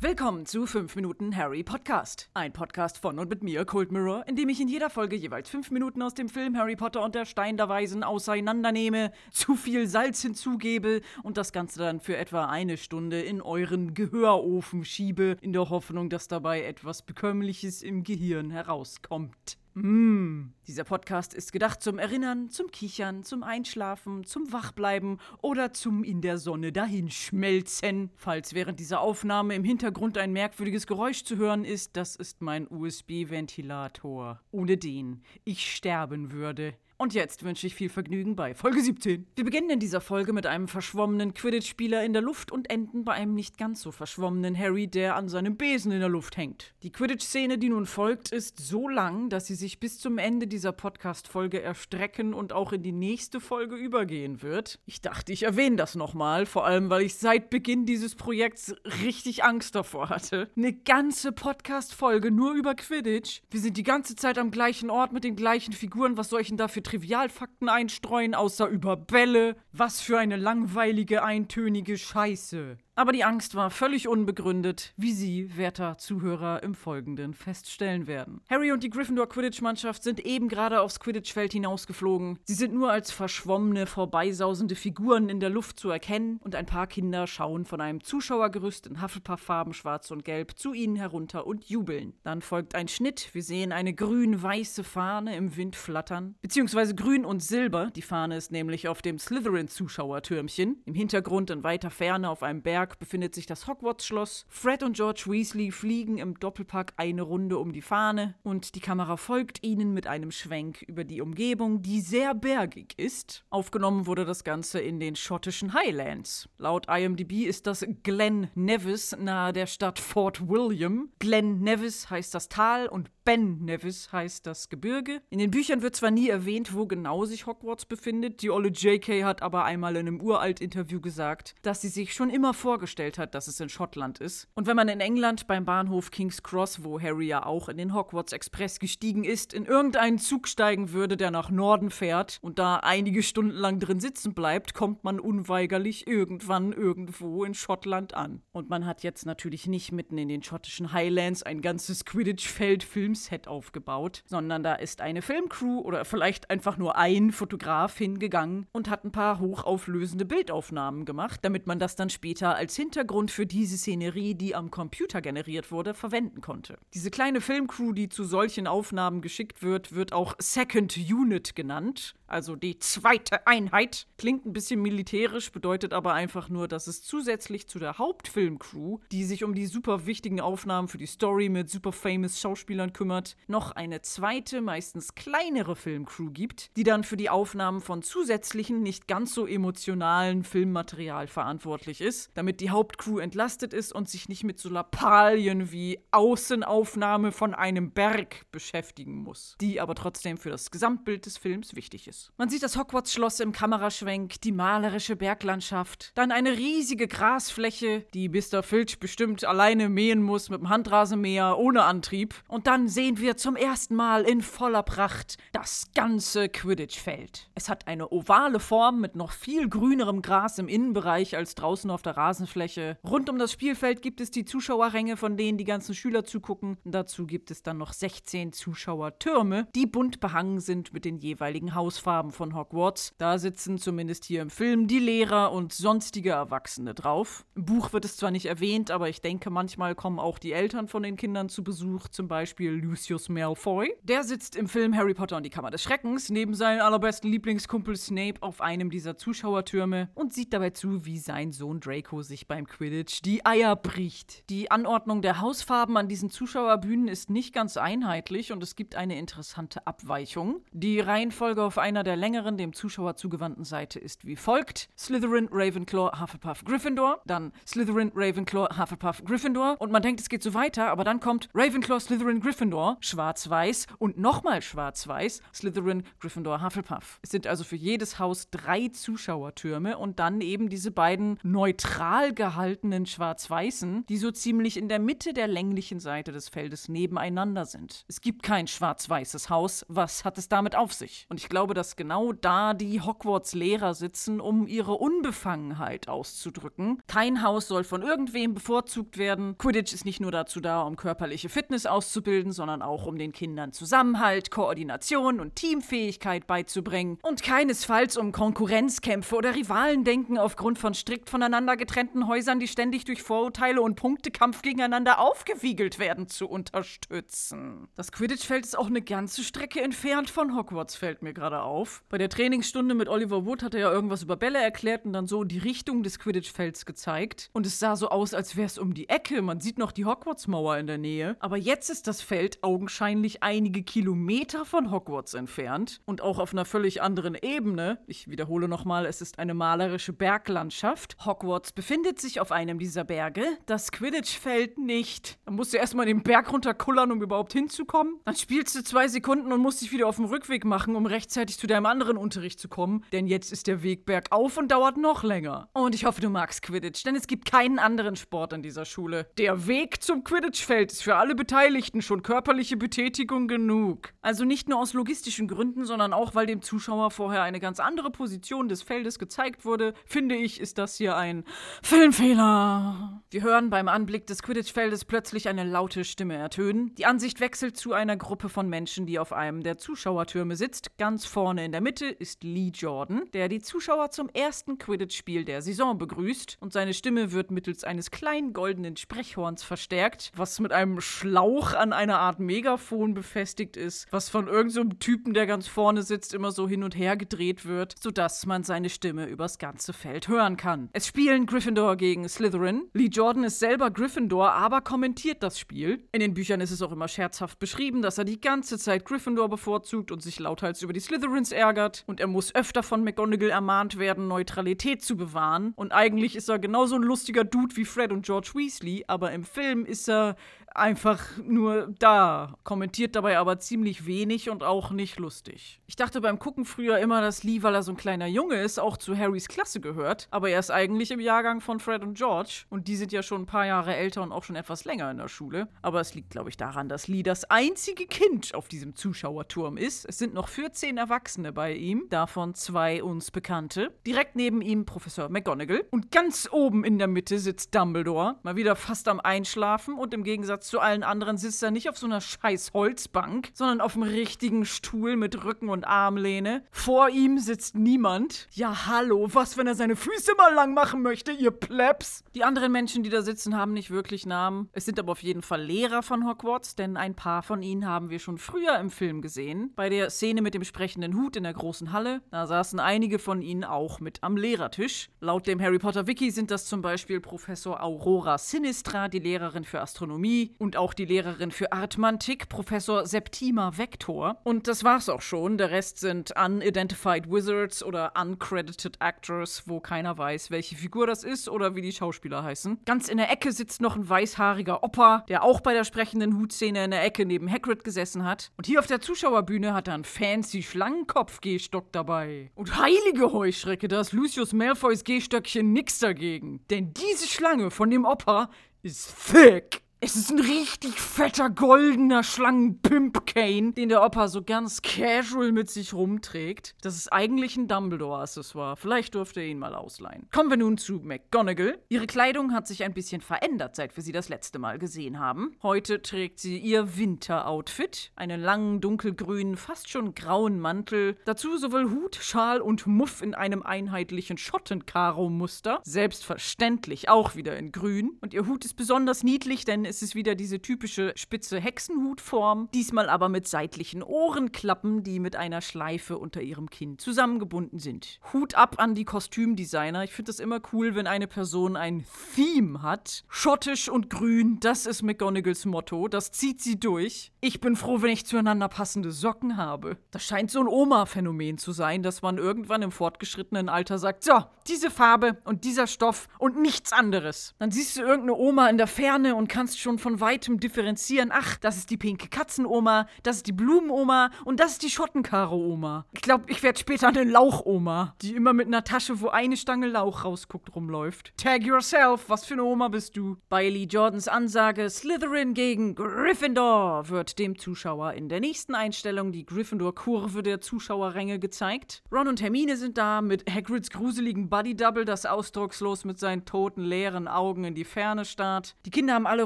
Willkommen zu 5 Minuten Harry Podcast. Ein Podcast von und mit mir, Cold Mirror, in dem ich in jeder Folge jeweils 5 Minuten aus dem Film Harry Potter und der Stein der Weisen auseinandernehme, zu viel Salz hinzugebe und das Ganze dann für etwa eine Stunde in euren Gehörofen schiebe, in der Hoffnung, dass dabei etwas Bekömmliches im Gehirn herauskommt. Mm. Dieser Podcast ist gedacht zum Erinnern, zum Kichern, zum Einschlafen, zum Wachbleiben oder zum in der Sonne dahinschmelzen. Falls während dieser Aufnahme im Hintergrund ein merkwürdiges Geräusch zu hören ist, das ist mein USB-Ventilator. Ohne den ich sterben würde. Und jetzt wünsche ich viel Vergnügen bei Folge 17. Wir beginnen in dieser Folge mit einem verschwommenen Quidditch-Spieler in der Luft und enden bei einem nicht ganz so verschwommenen Harry, der an seinem Besen in der Luft hängt. Die Quidditch-Szene, die nun folgt, ist so lang, dass sie sich bis zum Ende dieser Podcast-Folge erstrecken und auch in die nächste Folge übergehen wird. Ich dachte, ich erwähne das nochmal, vor allem, weil ich seit Beginn dieses Projekts richtig Angst davor hatte. Eine ganze Podcast-Folge nur über Quidditch. Wir sind die ganze Zeit am gleichen Ort mit den gleichen Figuren. Was soll ich denn dafür Trivialfakten einstreuen, außer über Bälle. Was für eine langweilige, eintönige Scheiße. Aber die Angst war völlig unbegründet, wie Sie, werter Zuhörer, im Folgenden feststellen werden. Harry und die Gryffindor Quidditch-Mannschaft sind eben gerade aufs Quidditch-Feld hinausgeflogen. Sie sind nur als verschwommene, vorbeisausende Figuren in der Luft zu erkennen und ein paar Kinder schauen von einem Zuschauergerüst in Hufflepuff-Farben schwarz und gelb zu ihnen herunter und jubeln. Dann folgt ein Schnitt. Wir sehen eine grün-weiße Fahne im Wind flattern, beziehungsweise grün und silber. Die Fahne ist nämlich auf dem Slytherin-Zuschauertürmchen. Im Hintergrund in weiter Ferne auf einem Berg Berg befindet sich das Hogwarts-Schloss. Fred und George Weasley fliegen im Doppelpack eine Runde um die Fahne und die Kamera folgt ihnen mit einem Schwenk über die Umgebung, die sehr bergig ist. Aufgenommen wurde das Ganze in den schottischen Highlands. Laut IMDb ist das Glen Nevis nahe der Stadt Fort William. Glen Nevis heißt das Tal und Ben Nevis heißt das Gebirge. In den Büchern wird zwar nie erwähnt, wo genau sich Hogwarts befindet, die olle JK hat aber einmal in einem Uralt-Interview gesagt, dass sie sich schon immer vorgestellt hat, dass es in Schottland ist. Und wenn man in England beim Bahnhof King's Cross, wo Harry ja auch in den Hogwarts Express gestiegen ist, in irgendeinen Zug steigen würde, der nach Norden fährt und da einige Stunden lang drin sitzen bleibt, kommt man unweigerlich irgendwann irgendwo in Schottland an. Und man hat jetzt natürlich nicht mitten in den schottischen Highlands ein ganzes Quidditch-Feld Filmset aufgebaut, sondern da ist eine Filmcrew oder vielleicht einfach nur ein Fotograf hingegangen und hat ein paar hochauflösende Bildaufnahmen gemacht, damit man das dann später als Hintergrund für diese Szenerie, die am Computer generiert wurde, verwenden konnte. Diese kleine Filmcrew, die zu solchen Aufnahmen geschickt wird, wird auch Second Unit genannt also die zweite Einheit. Klingt ein bisschen militärisch, bedeutet aber einfach nur, dass es zusätzlich zu der Hauptfilmcrew, die sich um die super wichtigen Aufnahmen für die Story mit super famous Schauspielern kümmert, noch eine zweite, meistens kleinere Filmcrew gibt, die dann für die Aufnahmen von zusätzlichen, nicht ganz so emotionalen Filmmaterial verantwortlich ist, damit die Hauptcrew entlastet ist und sich nicht mit so Lappalien wie Außenaufnahme von einem Berg beschäftigen muss, die aber trotzdem für das Gesamtbild des Films wichtig ist ist. Man sieht das Hogwarts-Schloss im Kameraschwenk, die malerische Berglandschaft, dann eine riesige Grasfläche, die Mr. Filch bestimmt alleine mähen muss mit dem Handrasenmäher ohne Antrieb. Und dann sehen wir zum ersten Mal in voller Pracht das ganze Quidditch-Feld. Es hat eine ovale Form mit noch viel grünerem Gras im Innenbereich als draußen auf der Rasenfläche. Rund um das Spielfeld gibt es die Zuschauerränge, von denen die ganzen Schüler zugucken. dazu gibt es dann noch 16 Zuschauertürme, die bunt behangen sind mit den jeweiligen Hausfarben. Von Hogwarts. Da sitzen zumindest hier im Film die Lehrer und sonstige Erwachsene drauf. Im Buch wird es zwar nicht erwähnt, aber ich denke, manchmal kommen auch die Eltern von den Kindern zu Besuch, zum Beispiel Lucius Malfoy. Der sitzt im Film Harry Potter und die Kammer des Schreckens neben seinem allerbesten Lieblingskumpel Snape auf einem dieser Zuschauertürme und sieht dabei zu, wie sein Sohn Draco sich beim Quidditch die Eier bricht. Die Anordnung der Hausfarben an diesen Zuschauerbühnen ist nicht ganz einheitlich und es gibt eine interessante Abweichung. Die Reihenfolge auf einer der längeren, dem Zuschauer zugewandten Seite ist wie folgt: Slytherin, Ravenclaw, Hufflepuff, Gryffindor, dann Slytherin, Ravenclaw, Hufflepuff, Gryffindor und man denkt, es geht so weiter, aber dann kommt Ravenclaw, Slytherin, Gryffindor Gryffindor, schwarz-weiß und nochmal schwarz-weiß, Slytherin, Gryffindor, Hufflepuff. Es sind also für jedes Haus drei Zuschauertürme und dann eben diese beiden neutral gehaltenen schwarz-weißen, die so ziemlich in der Mitte der länglichen Seite des Feldes nebeneinander sind. Es gibt kein schwarz-weißes Haus. Was hat es damit auf sich? Und ich glaube, dass genau da die Hogwarts-Lehrer sitzen, um ihre Unbefangenheit auszudrücken. Kein Haus soll von irgendwem bevorzugt werden. Quidditch ist nicht nur dazu da, um körperliche Fitness auszubilden, sondern auch um den Kindern Zusammenhalt, Koordination und Teamfähigkeit beizubringen. Und keinesfalls um Konkurrenzkämpfe oder Rivalendenken aufgrund von strikt voneinander getrennten Häusern, die ständig durch Vorurteile und Punktekampf gegeneinander aufgewiegelt werden, zu unterstützen. Das Quidditch-Feld ist auch eine ganze Strecke entfernt von Hogwarts, fällt mir gerade auf. Bei der Trainingsstunde mit Oliver Wood hat er ja irgendwas über Bälle erklärt und dann so die Richtung des Quidditch-Felds gezeigt. Und es sah so aus, als wäre es um die Ecke. Man sieht noch die Hogwarts-Mauer in der Nähe. Aber jetzt ist das Feld augenscheinlich einige Kilometer von Hogwarts entfernt und auch auf einer völlig anderen Ebene. Ich wiederhole nochmal, es ist eine malerische Berglandschaft. Hogwarts befindet sich auf einem dieser Berge, das Quidditch-Feld nicht. Da musst du erstmal den Berg runterkullern, um überhaupt hinzukommen. Dann spielst du zwei Sekunden und musst dich wieder auf den Rückweg machen, um rechtzeitig zu deinem anderen Unterricht zu kommen. Denn jetzt ist der Weg bergauf und dauert noch länger. Und ich hoffe, du magst Quidditch, denn es gibt keinen anderen Sport an dieser Schule. Der Weg zum Quidditch-Feld ist für alle Beteiligten schon körperliche Betätigung genug. Also nicht nur aus logistischen Gründen, sondern auch, weil dem Zuschauer vorher eine ganz andere Position des Feldes gezeigt wurde, finde ich, ist das hier ein Filmfehler. Wir hören beim Anblick des Quidditch-Feldes plötzlich eine laute Stimme ertönen. Die Ansicht wechselt zu einer Gruppe von Menschen, die auf einem der Zuschauertürme sitzt. Ganz vorne in der Mitte ist Lee Jordan, der die Zuschauer zum ersten Quidditch-Spiel der Saison begrüßt und seine Stimme wird mittels eines kleinen goldenen Sprechhorns verstärkt, was mit einem Schlauch an einer Art Megafon befestigt ist, was von irgendeinem so Typen, der ganz vorne sitzt, immer so hin und her gedreht wird, sodass man seine Stimme übers ganze Feld hören kann. Es spielen Gryffindor gegen Slytherin. Lee Jordan ist selber Gryffindor, aber kommentiert das Spiel. In den Büchern ist es auch immer scherzhaft beschrieben, dass er die ganze Zeit Gryffindor bevorzugt und sich lauthals über die Slytherins ärgert und er muss öfter von McGonagall ermahnt werden, Neutralität zu bewahren. Und eigentlich ist er genauso ein lustiger Dude wie Fred und George Weasley, aber im Film ist er einfach nur da, kommentiert dabei aber ziemlich wenig und auch nicht lustig. Ich dachte beim Gucken früher immer, dass Lee, weil er so ein kleiner Junge ist, auch zu Harrys Klasse gehört, aber er ist eigentlich im Jahrgang von Fred und George und die sind ja schon ein paar Jahre älter und auch schon etwas länger in der Schule. Aber es liegt, glaube ich, daran, dass Lee das einzige Kind auf diesem Zuschauerturm ist. Es sind noch 14 Erwachsene bei ihm, davon zwei uns Bekannte. Direkt neben ihm Professor McGonagall und ganz oben in der Mitte sitzt Dumbledore, mal wieder fast am Einschlafen und im Gegensatz zu allen anderen sitzt er nicht auf so einer scheiß Holzbank, sondern auf einem richtigen Stuhl mit Rücken und Armlehne. Vor ihm sitzt niemand. Ja, hallo, was, wenn er seine Füße mal lang machen möchte, ihr Plebs? Die anderen Menschen, die da sitzen, haben nicht wirklich Namen. Es sind aber auf jeden Fall Lehrer von Hogwarts, denn ein paar von ihnen haben wir schon früher im Film gesehen. Bei der Szene mit dem sprechenden Hut in der großen Halle, da saßen einige von ihnen auch mit am Lehrertisch. Laut dem Harry Potter Wiki sind das zum Beispiel Professor Aurora Sinistra, die Lehrerin für Astronomie, und auch die Lehrerin für Arithmantik, Professor Septima Vector. Und das war's auch schon. Der Rest sind Unidentified Wizards oder Uncredited Actors, wo keiner weiß, welche Figur das ist oder wie die Schauspieler heißen. Ganz in der Ecke sitzt noch ein weißhaariger Opa, der auch bei der sprechenden Hutszene in der Ecke neben Hagrid gesessen hat. Und hier auf der Zuschauerbühne hat er einen fancy Schlangenkopf-Gehstock dabei. Und heilige Heuschrecke, da ist Lucius Malfoys Gehstöckchen nix dagegen. Denn diese Schlange von dem Opa ist thick. Es ist ein richtig fetter goldener Schlangen-Pimp-Cane, den der Opa so ganz casual mit sich rumträgt. Das ist eigentlich ein Dumbledore-Accessoire. Vielleicht dürfte er ihn mal ausleihen. Kommen wir nun zu McGonagall. Ihre Kleidung hat sich ein bisschen verändert, seit wir sie das letzte Mal gesehen haben. Heute trägt sie ihr Winter-Outfit. Einen langen, dunkelgrünen, fast schon grauen Mantel. Dazu sowohl Hut, Schal und Muff in einem einheitlichen Schottenkaro-Muster. Selbstverständlich auch wieder in grün. Und ihr Hut ist besonders niedlich, denn es ist wieder diese typische spitze Hexenhutform, diesmal aber mit seitlichen Ohrenklappen, die mit einer Schleife unter ihrem Kinn zusammengebunden sind. Hut ab an die Kostümdesigner. Ich finde es immer cool, wenn eine Person ein Theme hat. Schottisch und grün, das ist McGonagalls Motto. Das zieht sie durch. Ich bin froh, wenn ich zueinander passende Socken habe. Das scheint so ein Oma-Phänomen zu sein, dass man irgendwann im fortgeschrittenen Alter sagt, so, diese Farbe und dieser Stoff und nichts anderes. Dann siehst du irgendeine Oma in der Ferne und kannst schon von weitem differenzieren. Ach, das ist die pinke Katzenoma, das ist die Blumenoma und das ist die Schottenkaro-Oma. Ich glaube, ich werde später eine Lauchoma, die immer mit einer Tasche, wo eine Stange Lauch rausguckt, rumläuft. Tag yourself, was für eine Oma bist du? Bei Lee Jordans Ansage Slytherin gegen Gryffindor wird dem Zuschauer in der nächsten Einstellung die Gryffindor-Kurve der Zuschauerränge gezeigt. Ron und Hermine sind da mit Hagrids gruseligen Buddy-Double, das ausdruckslos mit seinen toten, leeren Augen in die Ferne starrt. Die Kinder haben alle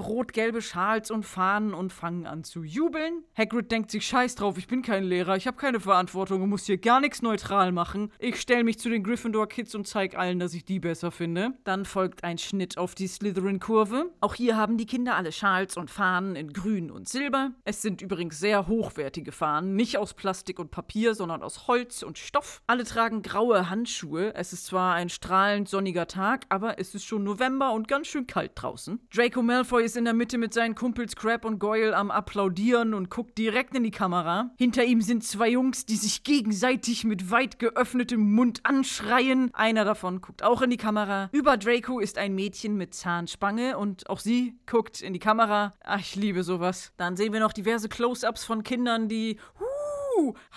rot-gelbe Schals und Fahnen und fangen an zu jubeln. Hagrid denkt sich, scheiß drauf, ich bin kein Lehrer, ich habe keine Verantwortung und muss hier gar nichts neutral machen. Ich stelle mich zu den Gryffindor-Kids und zeige allen, dass ich die besser finde. Dann folgt ein Schnitt auf die Slytherin-Kurve. Auch hier haben die Kinder alle Schals und Fahnen in grün und silber. Es sind übrigens sehr hochwertige Fahnen, nicht aus Plastik und Papier, sondern aus Holz und Stoff. Alle tragen graue Handschuhe. Es ist zwar ein strahlend sonniger Tag, aber es ist schon November und ganz schön kalt draußen. Draco Malfoy ist in der Mitte mit seinen Kumpels Crab und Goyle am Applaudieren und guckt direkt in die Kamera. Hinter ihm sind zwei Jungs, die sich gegenseitig mit weit geöffnetem Mund anschreien. Einer davon guckt auch in die Kamera. Über Draco ist ein Mädchen mit Zahnspange und auch sie guckt in die Kamera. Ach, ich liebe sowas. Dann sehen wir noch diverse Close-ups von Kindern, die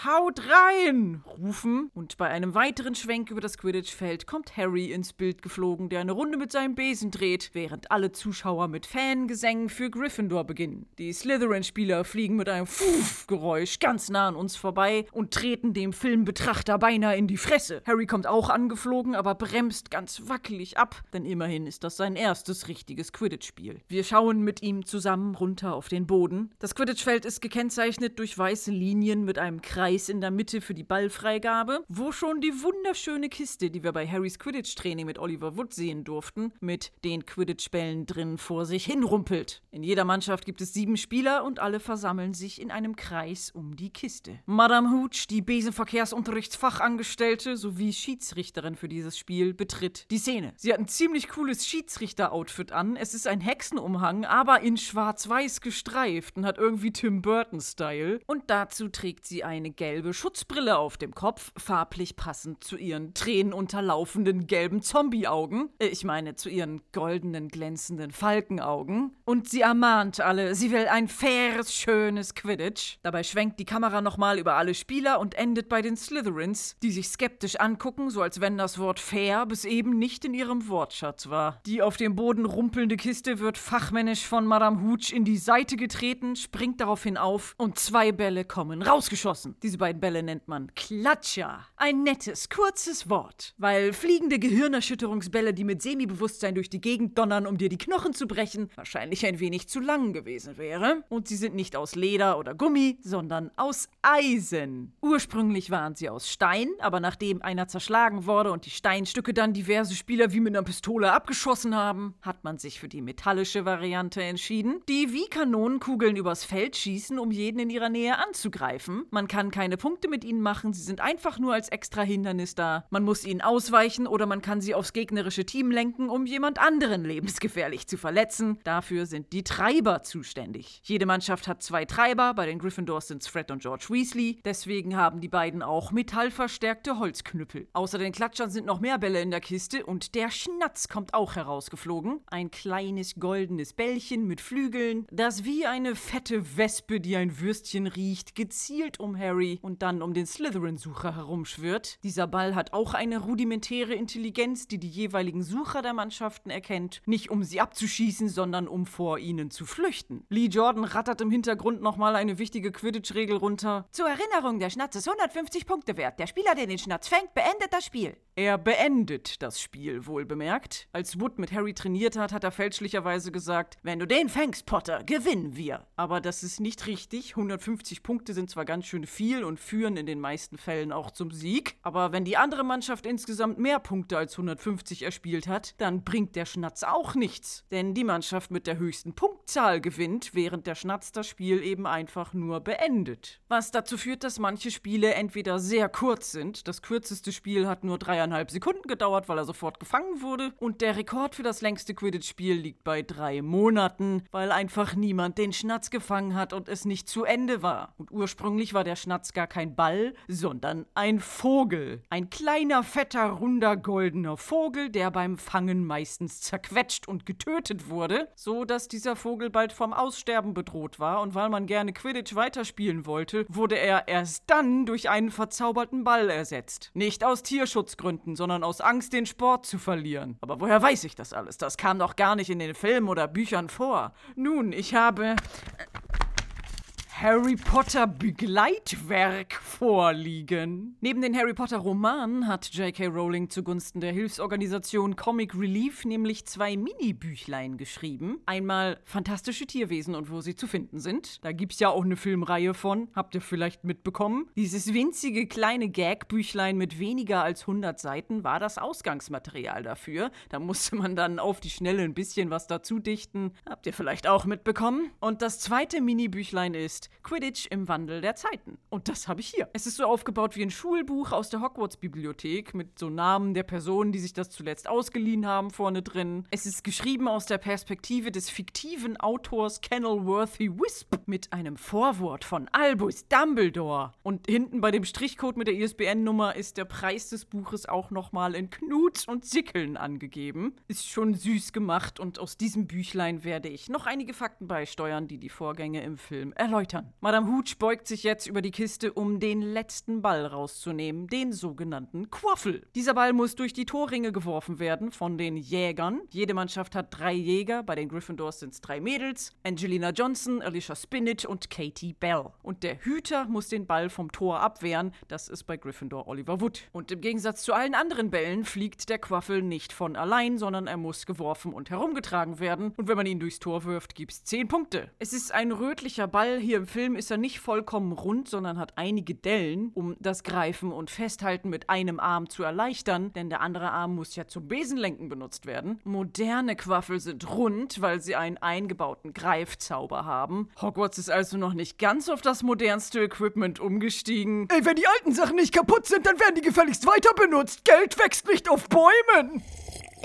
haut rein! rufen. Und bei einem weiteren Schwenk über das Quidditch-Feld kommt Harry ins Bild geflogen, der eine Runde mit seinem Besen dreht, während alle Zuschauer mit Fangesängen für Gryffindor beginnen. Die Slytherin-Spieler fliegen mit einem Fuff-Geräusch ganz nah an uns vorbei und treten dem Filmbetrachter beinahe in die Fresse. Harry kommt auch angeflogen, aber bremst ganz wackelig ab, denn immerhin ist das sein erstes richtiges Quidditch-Spiel. Wir schauen mit ihm zusammen runter auf den Boden. Das Quidditch-Feld ist gekennzeichnet durch weiße Linien mit einem Kreis in der Mitte für die Ballfreigabe, wo schon die wunderschöne Kiste, die wir bei Harrys Quidditch-Training mit Oliver Wood sehen durften, mit den Quidditch-Bällen drin vor sich hinrumpelt. In jeder Mannschaft gibt es sieben Spieler und alle versammeln sich in einem Kreis um die Kiste. Madame Hooch, die Besenverkehrsunterrichtsfachangestellte sowie Schiedsrichterin für dieses Spiel, betritt die Szene. Sie hat ein ziemlich cooles Schiedsrichter-Outfit an. Es ist ein Hexenumhang, aber in schwarz-weiß gestreift und hat irgendwie Tim Burton-Style. Und dazu trägt sie eine gelbe Schutzbrille auf dem Kopf, farblich passend zu ihren tränenunterlaufenden gelben Zombie-Augen. Äh, ich meine, zu ihren goldenen, glänzenden Falkenaugen. Und sie ermahnt alle, sie will ein faires, schönes Quidditch. Dabei schwenkt die Kamera nochmal über alle Spieler und endet bei den Slytherins, die sich skeptisch angucken, so als wenn das Wort fair bis eben nicht in ihrem Wortschatz war. Die auf dem Boden rumpelnde Kiste wird fachmännisch von Madame Hooch in die Seite getreten, springt daraufhin auf und zwei Bälle kommen rausgeschossen. Diese beiden Bälle nennt man Klatscher. Ein nettes, kurzes Wort. Weil fliegende Gehirnerschütterungsbälle, die mit Semibewusstsein durch die Gegend donnern, um dir die Knochen zu brechen, wahrscheinlich ein wenig zu lang gewesen wäre. Und sie sind nicht aus Leder oder Gummi, sondern aus Eisen. Ursprünglich waren sie aus Stein, aber nachdem einer zerschlagen wurde und die Steinstücke dann diverse Spieler wie mit einer Pistole abgeschossen haben, hat man sich für die metallische Variante entschieden, die wie Kanonenkugeln übers Feld schießen, um jeden in ihrer Nähe anzugreifen. Man kann keine Punkte mit ihnen machen, sie sind einfach nur als extra Hindernis da. Man muss ihnen ausweichen oder man kann sie aufs gegnerische Team lenken, um jemand anderen lebensgefährlich zu verletzen. Dafür sind die Treiber zuständig. Jede Mannschaft hat zwei Treiber, bei den Gryffindors sind es Fred und George Weasley, deswegen haben die beiden auch metallverstärkte Holzknüppel. Außer den Klatschern sind noch mehr Bälle in der Kiste und der Schnatz kommt auch herausgeflogen. Ein kleines goldenes Bällchen mit Flügeln, das wie eine fette Wespe, die ein Würstchen riecht, gezielt um Harry und dann um den Slytherin-Sucher herumschwirrt. Dieser Ball hat auch eine rudimentäre Intelligenz, die die jeweiligen Sucher der Mannschaften erkennt, nicht um sie abzuschießen, sondern um vor ihnen zu flüchten. Lee Jordan rattert im Hintergrund nochmal eine wichtige Quidditch-Regel runter. Zur Erinnerung, der Schnatz ist 150 Punkte wert. Der Spieler, der den Schnatz fängt, beendet das Spiel. Er beendet das Spiel, wohlbemerkt. Als Wood mit Harry trainiert hat, hat er fälschlicherweise gesagt, wenn du den fängst, Potter, gewinnen wir. Aber das ist nicht richtig. 150 Punkte sind zwar ganz schön viel und führen in den meisten Fällen auch zum Sieg, aber wenn die andere Mannschaft insgesamt mehr Punkte als 150 erspielt hat, dann bringt der Schnatz auch nichts. Denn die Mannschaft mit der höchsten Punktzahl gewinnt, während der Schnatz das Spiel eben einfach nur beendet. Was dazu führt, dass manche Spiele entweder sehr kurz sind, das kürzeste Spiel hat nur 3 zweieinhalb Sekunden gedauert, weil er sofort gefangen wurde. Und der Rekord für das längste Quidditch-Spiel liegt bei drei Monaten, weil einfach niemand den Schnatz gefangen hat und es nicht zu Ende war. Und ursprünglich war der Schnatz gar kein Ball, sondern ein Vogel. Ein kleiner, fetter, runder, goldener Vogel, der beim Fangen meistens zerquetscht und getötet wurde, so dass dieser Vogel bald vom Aussterben bedroht war. Und weil man gerne Quidditch weiterspielen wollte, wurde er erst dann durch einen verzauberten Ball ersetzt. Nicht aus Tierschutzgründen sondern aus Angst, den Sport zu verlieren. Aber woher weiß ich das alles? Das kam doch gar nicht in den Filmen oder Büchern vor. Nun, ich habe Harry Potter Begleitwerk vorliegen. Neben den Harry Potter Romanen hat J.K. Rowling zugunsten der Hilfsorganisation Comic Relief nämlich zwei Mini-Büchlein geschrieben. Einmal Fantastische Tierwesen und wo sie zu finden sind. Da gibt's ja auch eine Filmreihe von, habt ihr vielleicht mitbekommen. Dieses winzige kleine Gag-Büchlein mit weniger als 100 Seiten war das Ausgangsmaterial dafür. Da musste man dann auf die Schnelle ein bisschen was dazu dichten. Habt ihr vielleicht auch mitbekommen? Und das zweite Mini-Büchlein ist Quidditch im Wandel der Zeiten. Und das habe ich hier. Es ist so aufgebaut wie ein Schulbuch aus der Hogwarts-Bibliothek mit so Namen der Personen, die sich das zuletzt ausgeliehen haben, vorne drin. Es ist geschrieben aus der Perspektive des fiktiven Autors Kenilworthy Wisp mit einem Vorwort von Albus Dumbledore. Und hinten bei dem Strichcode mit der ISBN-Nummer ist der Preis des Buches auch nochmal in Knuts und Sickeln angegeben. Ist schon süß gemacht und aus diesem Büchlein werde ich noch einige Fakten beisteuern, die die Vorgänge im Film erläutern kann. Madame Hooch beugt sich jetzt über die Kiste, um den letzten Ball rauszunehmen, den sogenannten Quaffel. Dieser Ball muss durch die Torringe geworfen werden von den Jägern. Jede Mannschaft hat drei Jäger, bei den Gryffindors sind es drei Mädels, Angelina Johnson, Alicia Spinach und Katie Bell. Und der Hüter muss den Ball vom Tor abwehren, das ist bei Gryffindor Oliver Wood. Und im Gegensatz zu allen anderen Bällen fliegt der Quaffel nicht von allein, sondern er muss geworfen und herumgetragen werden. Und wenn man ihn durchs Tor wirft, gibt es 10 Punkte. Es ist ein rötlicher Ball, hier im Film ist er nicht vollkommen rund, sondern hat einige Dellen, um das Greifen und Festhalten mit einem Arm zu erleichtern, denn der andere Arm muss ja zum Besenlenken benutzt werden. Moderne Quaffel sind rund, weil sie einen eingebauten Greifzauber haben. Hogwarts ist also noch nicht ganz auf das modernste Equipment umgestiegen. Ey, wenn die alten Sachen nicht kaputt sind, dann werden die gefälligst weiter benutzt. Geld wächst nicht auf Bäumen.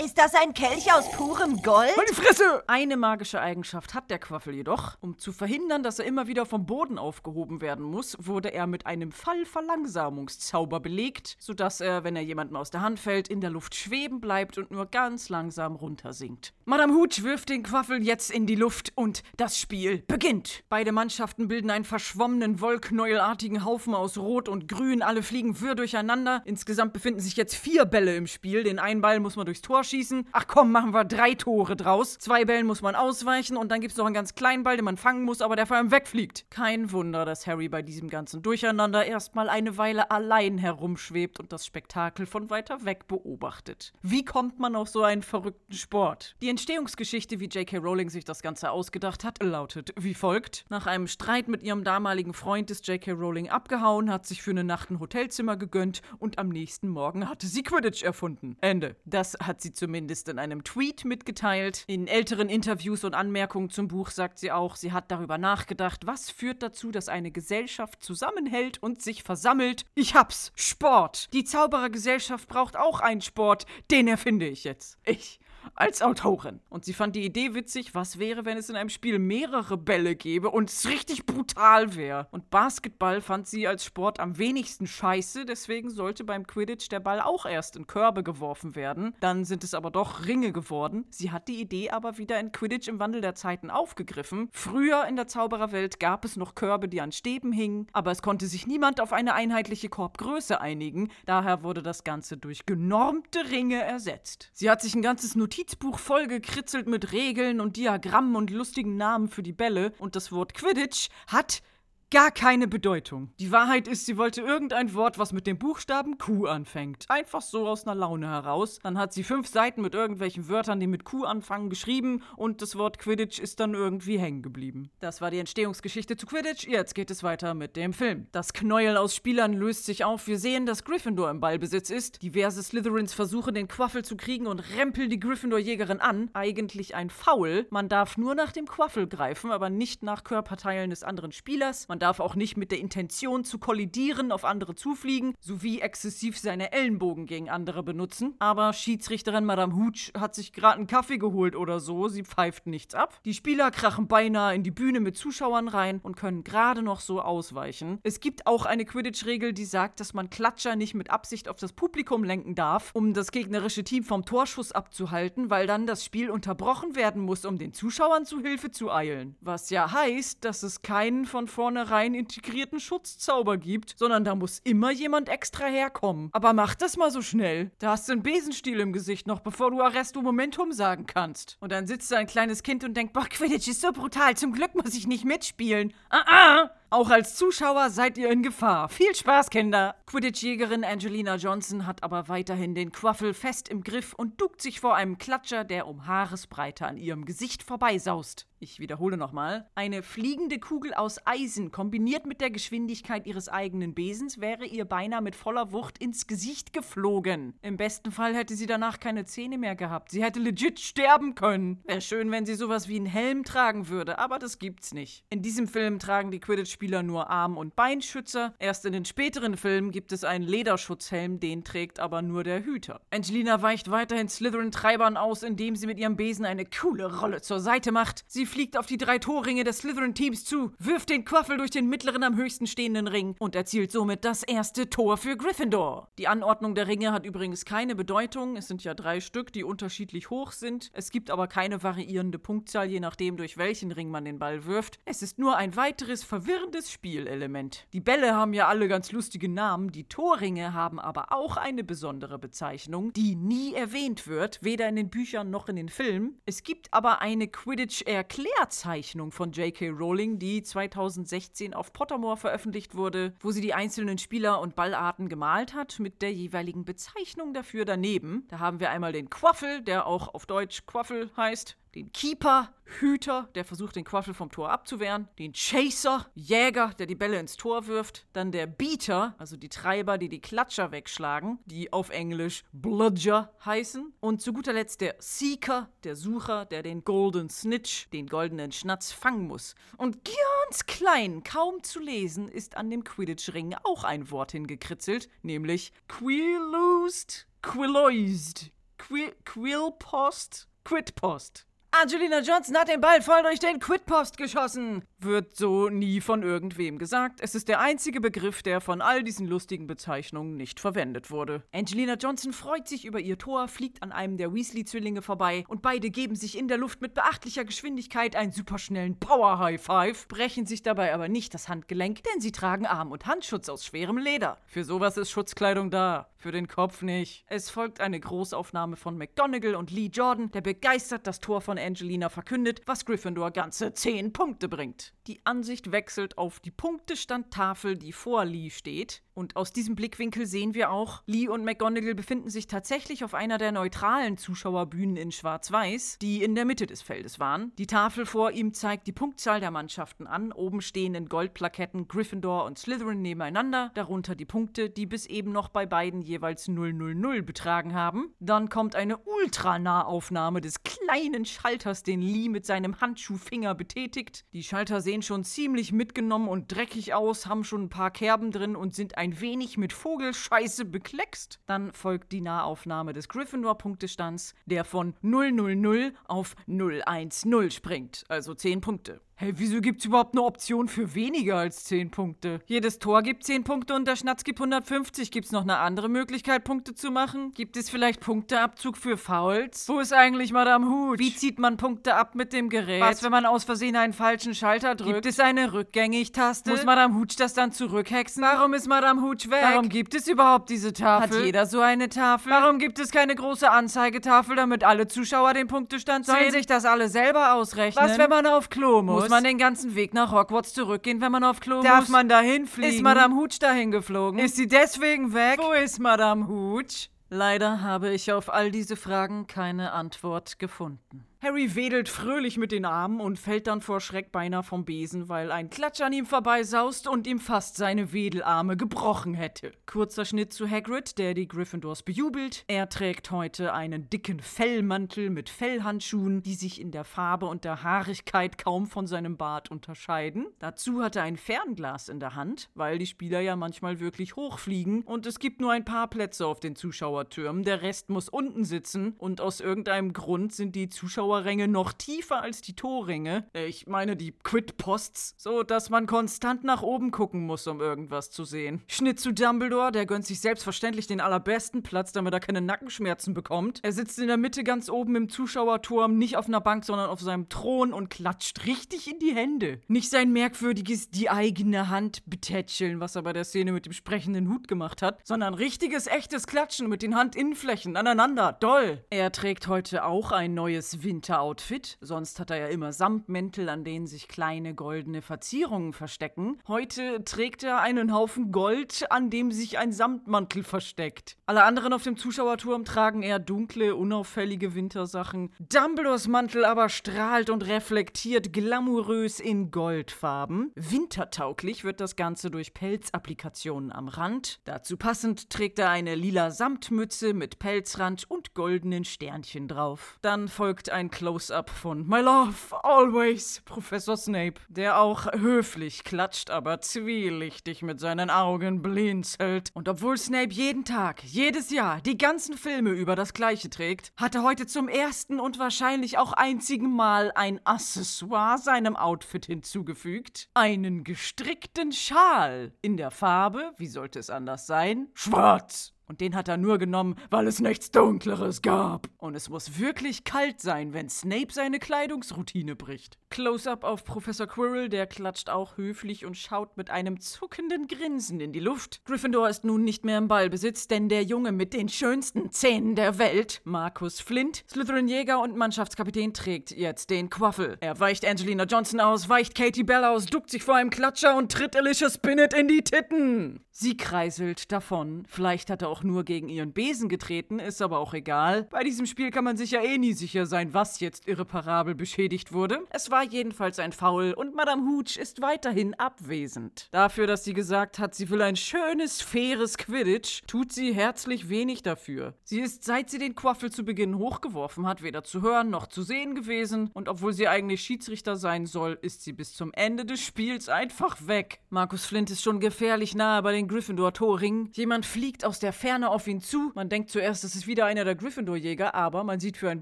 Ist das ein Kelch aus purem Gold? Die Fresse! Eine magische Eigenschaft hat der Quaffel jedoch. Um zu verhindern, dass er immer wieder vom Boden aufgehoben werden muss, wurde er mit einem Fallverlangsamungszauber belegt, sodass er, wenn er jemandem aus der Hand fällt, in der Luft schweben bleibt und nur ganz langsam runtersinkt. Madame Hooch wirft den Quaffel jetzt in die Luft und das Spiel beginnt. Beide Mannschaften bilden einen verschwommenen, wollknäuelartigen Haufen aus Rot und Grün. Alle fliegen wirr durcheinander. Insgesamt befinden sich jetzt vier Bälle im Spiel. Den einen Ball muss man durchs Tor schießen. Ach komm, machen wir drei Tore draus. Zwei Bällen muss man ausweichen und dann gibt es noch einen ganz kleinen Ball, den man fangen muss, aber der vor allem wegfliegt. Kein Wunder, dass Harry bei diesem ganzen Durcheinander erstmal eine Weile allein herumschwebt und das Spektakel von weiter weg beobachtet. Wie kommt man auf so einen verrückten Sport? Die Entstehungsgeschichte, wie J.K. Rowling sich das Ganze ausgedacht hat, lautet wie folgt. Nach einem Streit mit ihrem damaligen Freund ist J.K. Rowling abgehauen, hat sich für eine Nacht ein Hotelzimmer gegönnt und am nächsten Morgen hatte sie Quidditch erfunden. Ende. Das hat sie zumindest in einem Tweet mitgeteilt. In älteren Interviews und Anmerkungen zum Buch sagt sie auch, sie hat darüber nachgedacht, was führt dazu, dass eine Gesellschaft zusammenhält und sich versammelt. Ich hab's. Sport. Die Zauberergesellschaft braucht auch einen Sport. Den erfinde ich jetzt. Ich als Autorin. Und sie fand die Idee witzig, was wäre, wenn es in einem Spiel mehrere Bälle gäbe und es richtig brutal wäre. Und Basketball fand sie als Sport am wenigsten scheiße, deswegen sollte beim Quidditch der Ball auch erst in Körbe geworfen werden. Dann sind es aber doch Ringe geworden. Sie hat die Idee aber wieder in Quidditch im Wandel der Zeiten aufgegriffen. Früher in der Zaubererwelt gab es noch Körbe, die an Stäben hingen, aber es konnte sich niemand auf eine einheitliche Korbgröße einigen. Daher wurde das Ganze durch genormte Ringe ersetzt. Sie hat sich ein ganzes Notiz Notizbuch vollgekritzelt mit Regeln und Diagrammen und lustigen Namen für die Bälle. Und das Wort Quidditch hat gar keine Bedeutung. Die Wahrheit ist, sie wollte irgendein Wort, was mit dem Buchstaben Q anfängt. Einfach so aus einer Laune heraus. Dann hat sie fünf Seiten mit irgendwelchen Wörtern, die mit Q anfangen, geschrieben und das Wort Quidditch ist dann irgendwie hängen geblieben. Das war die Entstehungsgeschichte zu Quidditch. Jetzt geht es weiter mit dem Film. Das Knäuel aus Spielern löst sich auf. Wir sehen, dass Gryffindor im Ballbesitz ist. Diverse Slytherins versuchen, den Quaffel zu kriegen und rempeln die Gryffindor-Jägerin an. Eigentlich ein Foul. Man darf nur nach dem Quaffel greifen, aber nicht nach Körperteilen des anderen Spielers. Man Man darf auch nicht mit der Intention zu kollidieren auf andere zufliegen, sowie exzessiv seine Ellenbogen gegen andere benutzen. Aber Schiedsrichterin Madame Hooch hat sich gerade einen Kaffee geholt oder so, sie pfeift nichts ab. Die Spieler krachen beinahe in die Bühne mit Zuschauern rein und können gerade noch so ausweichen. Es gibt auch eine Quidditch-Regel, die sagt, dass man Klatscher nicht mit Absicht auf das Publikum lenken darf, um das gegnerische Team vom Torschuss abzuhalten, weil dann das Spiel unterbrochen werden muss, um den Zuschauern zu Hilfe zu eilen. Was ja heißt, dass es keinen von vornherein integrierten Schutzzauber gibt, sondern da muss immer jemand extra herkommen. Aber mach das mal so schnell. Da hast du einen Besenstiel im Gesicht noch, bevor du Arresto Momentum sagen kannst. Und dann sitzt da ein kleines Kind und denkt, boah, Quidditch ist so brutal, zum Glück muss ich nicht mitspielen. Ah, ah! Auch als Zuschauer seid ihr in Gefahr. Viel Spaß, Kinder! Quidditch-Jägerin Angelina Johnson hat aber weiterhin den Quaffel fest im Griff und duckt sich vor einem Klatscher, der um Haaresbreite an ihrem Gesicht vorbeisaust. Ich wiederhole nochmal. Eine fliegende Kugel aus Eisen kombiniert mit der Geschwindigkeit ihres eigenen Besens wäre ihr beinahe mit voller Wucht ins Gesicht geflogen. Im besten Fall hätte sie danach keine Zähne mehr gehabt. Sie hätte legit sterben können. Wäre schön, wenn sie sowas wie einen Helm tragen würde, aber das gibt's nicht. In diesem Film tragen die Quidditch-Spieler nur Arm- und Beinschützer. Erst in den späteren Filmen gibt es einen Lederschutzhelm, den trägt aber nur der Hüter. Angelina weicht weiterhin Slytherin-Treibern aus, indem sie mit ihrem Besen eine coole Rolle zur Seite macht. Sie fliegt auf die drei Torringe des Slytherin-Teams zu, wirft den Quaffel durch den mittleren am höchsten stehenden Ring und erzielt somit das erste Tor für Gryffindor. Die Anordnung der Ringe hat übrigens keine Bedeutung. Es sind ja drei Stück, die unterschiedlich hoch sind. Es gibt aber keine variierende Punktzahl, je nachdem, durch welchen Ring man den Ball wirft. Es ist nur ein weiteres verwirrendes Spielelement. Die Bälle haben ja alle ganz lustige Namen, die Torringe haben aber auch eine besondere Bezeichnung, die nie erwähnt wird, weder in den Büchern noch in den Filmen. Es gibt aber eine Quidditch-Erklärzeichnung von J.K. Rowling, die 2016 auf Pottermore veröffentlicht wurde, wo sie die einzelnen Spieler und Ballarten gemalt hat, mit der jeweiligen Bezeichnung dafür daneben. Da haben wir einmal den Quaffel, der auch auf Deutsch Quaffel heißt, den Keeper, Hüter, der versucht, den Quaffel vom Tor abzuwehren, den Chaser, Jäger, der die Bälle ins Tor wirft, dann der Beater, also die Treiber, die die Klatscher wegschlagen, die auf Englisch Bludger heißen, und zu guter Letzt der Seeker, der Sucher, der den Golden Snitch, den goldenen Schnatz, fangen muss. Und ganz klein, kaum zu lesen, ist an dem Quidditch-Ring auch ein Wort hingekritzelt, nämlich Quilloosed, Quilloised, Qui Quillpost, Quidpost. Angelina Johnson hat den Ball voll durch den Quidpost geschossen. Wird so nie von irgendwem gesagt. Es ist der einzige Begriff, der von all diesen lustigen Bezeichnungen nicht verwendet wurde. Angelina Johnson freut sich über ihr Tor, fliegt an einem der Weasley-Zwillinge vorbei und beide geben sich in der Luft mit beachtlicher Geschwindigkeit einen superschnellen Power-High-Five, brechen sich dabei aber nicht das Handgelenk, denn sie tragen Arm- und Handschutz aus schwerem Leder. Für sowas ist Schutzkleidung da, für den Kopf nicht. Es folgt eine Großaufnahme von McGonagall und Lee Jordan, der begeistert das Tor von Angelina verkündet, was Gryffindor ganze 10 Punkte bringt. Die Ansicht wechselt auf die Punktestandtafel, die vor Lee steht. Und aus diesem Blickwinkel sehen wir auch, Lee und McGonagall befinden sich tatsächlich auf einer der neutralen Zuschauerbühnen in Schwarz-Weiß, die in der Mitte des Feldes waren. Die Tafel vor ihm zeigt die Punktzahl der Mannschaften an. Oben stehen in Goldplaketten Gryffindor und Slytherin nebeneinander, darunter die Punkte, die bis eben noch bei beiden jeweils 000 betragen haben. Dann kommt eine Ultranahaufnahme des kleinen Schalters, den Lee mit seinem Handschuhfinger betätigt. Die Schalter sehen schon ziemlich mitgenommen und dreckig aus, haben schon ein paar Kerben drin und sind ein wenig mit Vogelscheiße bekleckst. Dann folgt die Nahaufnahme des Gryffindor-Punktestands, der von 000 auf 010 springt, also 10 Punkte. Hey, wieso gibt's überhaupt eine Option für weniger als 10 Punkte? Jedes Tor gibt 10 Punkte und der Schnatz gibt 150. Gibt's noch eine andere Möglichkeit, Punkte zu machen? Gibt es vielleicht Punkteabzug für Fouls? Wo ist eigentlich Madame Hooch? Wie zieht man Punkte ab mit dem Gerät? Was, wenn man aus Versehen einen falschen Schalter drückt? Gibt es eine Rückgängig-Taste? Muss Madame Hooch das dann zurückhexen? Warum ist Madame Hooch weg? Warum gibt es überhaupt diese Tafel? Hat jeder so eine Tafel? Warum gibt es keine große Anzeigetafel, damit alle Zuschauer den Punktestand sehen? Sollen sich das alle selber ausrechnen? Was, wenn man auf Klo muss? Muss man den ganzen Weg nach Hogwarts zurückgehen, wenn man auf Klo Darf muss? man dahin fliegen? Ist Madame Hooch dahin geflogen? Ist sie deswegen weg? Wo ist Madame Hooch? Leider habe ich auf all diese Fragen keine Antwort gefunden. Harry wedelt fröhlich mit den Armen und fällt dann vor Schreck beinahe vom Besen, weil ein Klatsch an ihm vorbeisaust und ihm fast seine Wedelarme gebrochen hätte. Kurzer Schnitt zu Hagrid, der die Gryffindors bejubelt. Er trägt heute einen dicken Fellmantel mit Fellhandschuhen, die sich in der Farbe und der Haarigkeit kaum von seinem Bart unterscheiden. Dazu hat er ein Fernglas in der Hand, weil die Spieler ja manchmal wirklich hochfliegen und es gibt nur ein paar Plätze auf den Zuschauertürmen. Der Rest muss unten sitzen und aus irgendeinem Grund sind die Zuschauerränge noch tiefer als die Torränge. Äh, Ich meine die Quid-Posts, so dass man konstant nach oben gucken muss, um irgendwas zu sehen. Schnitt zu Dumbledore, der gönnt sich selbstverständlich den allerbesten Platz, damit er keine Nackenschmerzen bekommt. Er sitzt in der Mitte ganz oben im Zuschauerturm, nicht auf einer Bank, sondern auf seinem Thron und klatscht richtig in die Hände. Nicht sein merkwürdiges die eigene Hand betätscheln, was er bei der Szene mit dem sprechenden Hut gemacht hat, sondern richtiges, echtes Klatschen mit den Handinnenflächen aneinander. Doll! Er trägt heute auch ein neues Winteroutfit. Sonst hat er ja immer Samtmäntel, an denen sich kleine goldene Verzierungen verstecken. Heute trägt er einen Haufen Gold, an dem sich ein Samtmantel versteckt. Alle anderen auf dem Zuschauerturm tragen eher dunkle, unauffällige Wintersachen. Dumbledores Mantel aber strahlt und reflektiert glamourös in Goldfarben. Wintertauglich wird das Ganze durch Pelzapplikationen am Rand. Dazu passend trägt er eine lila Samtmütze mit Pelzrand und goldenen Sternchen drauf. Dann folgt ein Close-up von My Love Always, Professor Snape, der auch höflich klatscht, aber zwielichtig mit seinen Augen blinzelt. Und obwohl Snape jeden Tag, jedes Jahr, die ganzen Filme über das Gleiche trägt, hat er heute zum ersten und wahrscheinlich auch einzigen Mal ein Accessoire seinem Outfit hinzugefügt. Einen gestrickten Schal. In der Farbe, wie sollte es anders sein? Schwarz. Und den hat er nur genommen, weil es nichts Dunkleres gab. Und es muss wirklich kalt sein, wenn Snape seine Kleidungsroutine bricht. Close-up auf Professor Quirrell, der klatscht auch höflich und schaut mit einem zuckenden Grinsen in die Luft. Gryffindor ist nun nicht mehr im Ballbesitz, denn der Junge mit den schönsten Zähnen der Welt, Markus Flint, Slytherin-Jäger und Mannschaftskapitän, trägt jetzt den Quaffel. Er weicht Angelina Johnson aus, weicht Katie Bell aus, duckt sich vor einem Klatscher und tritt Alicia Spinnet in die Titten. Sie kreiselt davon. Vielleicht hat er nur gegen ihren Besen getreten, ist aber auch egal. Bei diesem Spiel kann man sich ja eh nie sicher sein, was jetzt irreparabel beschädigt wurde. Es war jedenfalls ein Foul und Madame Hooch ist weiterhin abwesend. Dafür, dass sie gesagt hat, sie will ein schönes, faires Quidditch, tut sie herzlich wenig dafür. Sie ist, seit sie den Quaffel zu Beginn hochgeworfen hat, weder zu hören noch zu sehen gewesen und obwohl sie eigentlich Schiedsrichter sein soll, ist sie bis zum Ende des Spiels einfach weg. Markus Flint ist schon gefährlich nahe bei den Gryffindor-Torringen. Jemand fliegt aus der Ferne auf ihn zu. Man denkt zuerst, es ist wieder einer der Gryffindor-Jäger, aber man sieht für einen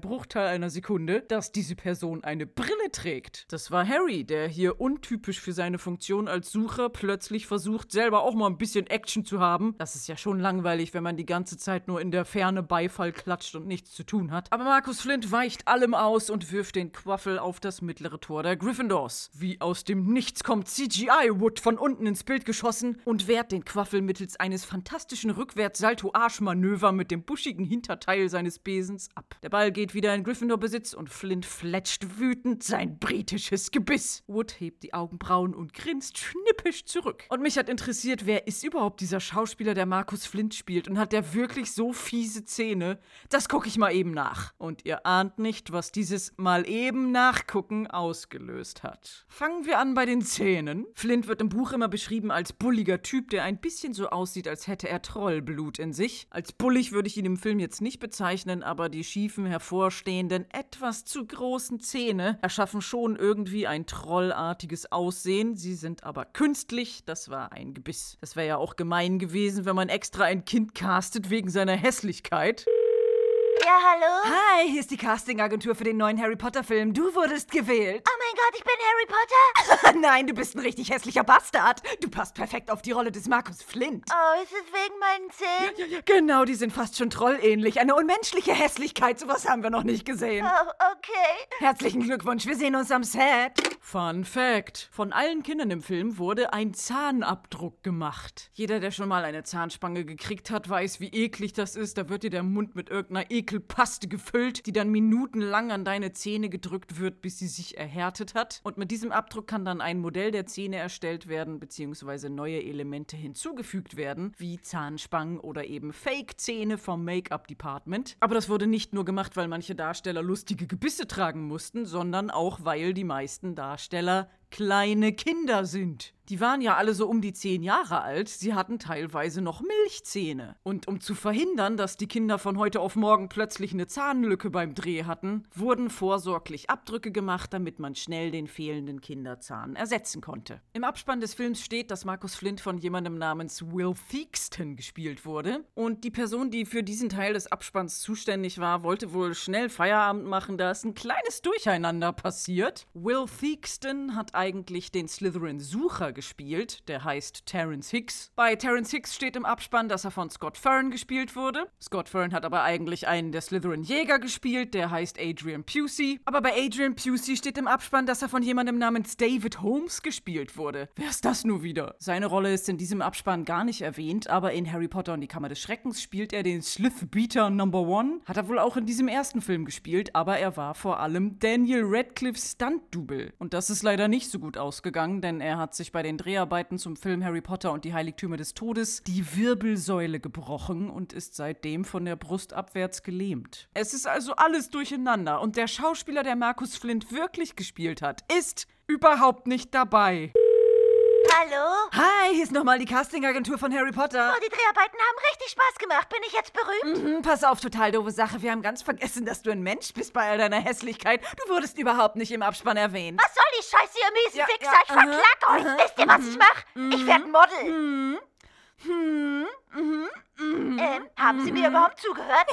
Bruchteil einer Sekunde, dass diese Person eine Brille trägt. Das war Harry, der hier untypisch für seine Funktion als Sucher plötzlich versucht, selber auch mal ein bisschen Action zu haben. Das ist ja schon langweilig, wenn man die ganze Zeit nur in der Ferne Beifall klatscht und nichts zu tun hat. Aber Markus Flint weicht allem aus und wirft den Quaffel auf das mittlere Tor der Gryffindors. Wie aus dem Nichts kommt CGI-Wood von unten ins Bild geschossen und wehrt den Quaffel mittels eines fantastischen Rückwärts-Salto-Arsch-Manöver mit dem buschigen Hinterteil seines Besens ab. Der Ball geht wieder in Gryffindor-Besitz und Flint fletscht wütend sein britisches Gebiss. Wood hebt die Augenbrauen und grinst schnippisch zurück. Und mich hat interessiert, wer ist überhaupt dieser Schauspieler, der Markus Flint spielt und hat der wirklich so fiese Zähne? Das gucke ich mal eben nach. Und ihr ahnt nicht, was dieses mal eben nachgucken ausgelöst hat. Fangen wir an bei den Zähnen. Flint wird im Buch immer beschrieben als bulliger Typ, der ein bisschen so aussieht, als hätte er Trollblut in sich. Als bullig würde ich ihn im Film jetzt nicht bezeichnen, aber die schiefen, hervorstehenden, etwas zu großen Zähne erschaffen schon irgendwie ein trollartiges Aussehen. Sie sind aber künstlich, das war ein Gebiss. Das wäre ja auch gemein gewesen, wenn man extra ein Kind castet wegen seiner Hässlichkeit. Ja, hallo? Hi, hier ist die Castingagentur für den neuen Harry Potter Film. Du wurdest gewählt. Oh mein Gott, ich bin Harry Potter. Nein, du bist ein richtig hässlicher Bastard. Du passt perfekt auf die Rolle des Markus Flint. Oh, ist es wegen meinen Zähnen? Ja, ja, genau, die sind fast schon trollähnlich. Eine unmenschliche Hässlichkeit, sowas haben wir noch nicht gesehen. Oh, okay. Herzlichen Glückwunsch, wir sehen uns am Set. Fun Fact: Von allen Kindern im Film wurde ein Zahnabdruck gemacht. Jeder, der schon mal eine Zahnspange gekriegt hat, weiß, wie eklig das ist. Da wird dir der Mund mit irgendeiner ekligen Ekelpaste gefüllt, die dann minutenlang an deine Zähne gedrückt wird, bis sie sich erhärtet hat. Und mit diesem Abdruck kann dann ein Modell der Zähne erstellt werden, beziehungsweise neue Elemente hinzugefügt werden, wie Zahnspangen oder eben Fake-Zähne vom Make-up-Department. Aber das wurde nicht nur gemacht, weil manche Darsteller lustige Gebisse tragen mussten, sondern auch, weil die meisten Darsteller kleine Kinder sind. Die waren ja alle so um die zehn Jahre alt, sie hatten teilweise noch Milchzähne. Und um zu verhindern, dass die Kinder von heute auf morgen plötzlich eine Zahnlücke beim Dreh hatten, wurden vorsorglich Abdrücke gemacht, damit man schnell den fehlenden Kinderzahn ersetzen konnte. Im Abspann des Films steht, dass Markus Flint von jemandem namens Will Theakston gespielt wurde. Und die Person, die für diesen Teil des Abspanns zuständig war, wollte wohl schnell Feierabend machen, da ist ein kleines Durcheinander passiert. Will Theakston hat eigentlich den Slytherin-Sucher gespielt, der heißt Terence Hicks. Bei Terence Hicks steht im Abspann, dass er von Scott Fern gespielt wurde. Scott Fern hat aber eigentlich einen der Slytherin-Jäger gespielt, der heißt Adrian Pusey. Aber bei Adrian Pusey steht im Abspann, dass er von jemandem namens David Holmes gespielt wurde. Wer ist das nur wieder? Seine Rolle ist in diesem Abspann gar nicht erwähnt, aber in Harry Potter und die Kammer des Schreckens spielt er den Slithbeater Number One. Hat er wohl auch in diesem ersten Film gespielt, aber er war vor allem Daniel Radcliffe's Stunt-Double. Und das ist leider nicht so gut ausgegangen, denn er hat sich bei den Dreharbeiten zum Film Harry Potter und die Heiligtümer des Todes die Wirbelsäule gebrochen und ist seitdem von der Brust abwärts gelähmt. Es ist also alles durcheinander und der Schauspieler, der Markus Flint wirklich gespielt hat, ist überhaupt nicht dabei. Hallo? Hi, hier ist nochmal die Castingagentur von Harry Potter. Oh, die Dreharbeiten haben richtig Spaß gemacht. Bin ich jetzt berühmt? Mhm, pass auf, total doofe Sache. Wir haben ganz vergessen, dass du ein Mensch bist bei all deiner Hässlichkeit. Du wurdest überhaupt nicht im Abspann erwähnt. Was soll die Scheiße, ihr miesen Ja, Fixer? ja, ich verklag aha, euch. aha, Wisst ihr, was ich mach? Ich werde Model. Hm, hm, mhm, mhm. Ähm, haben Sie mir überhaupt zugehört?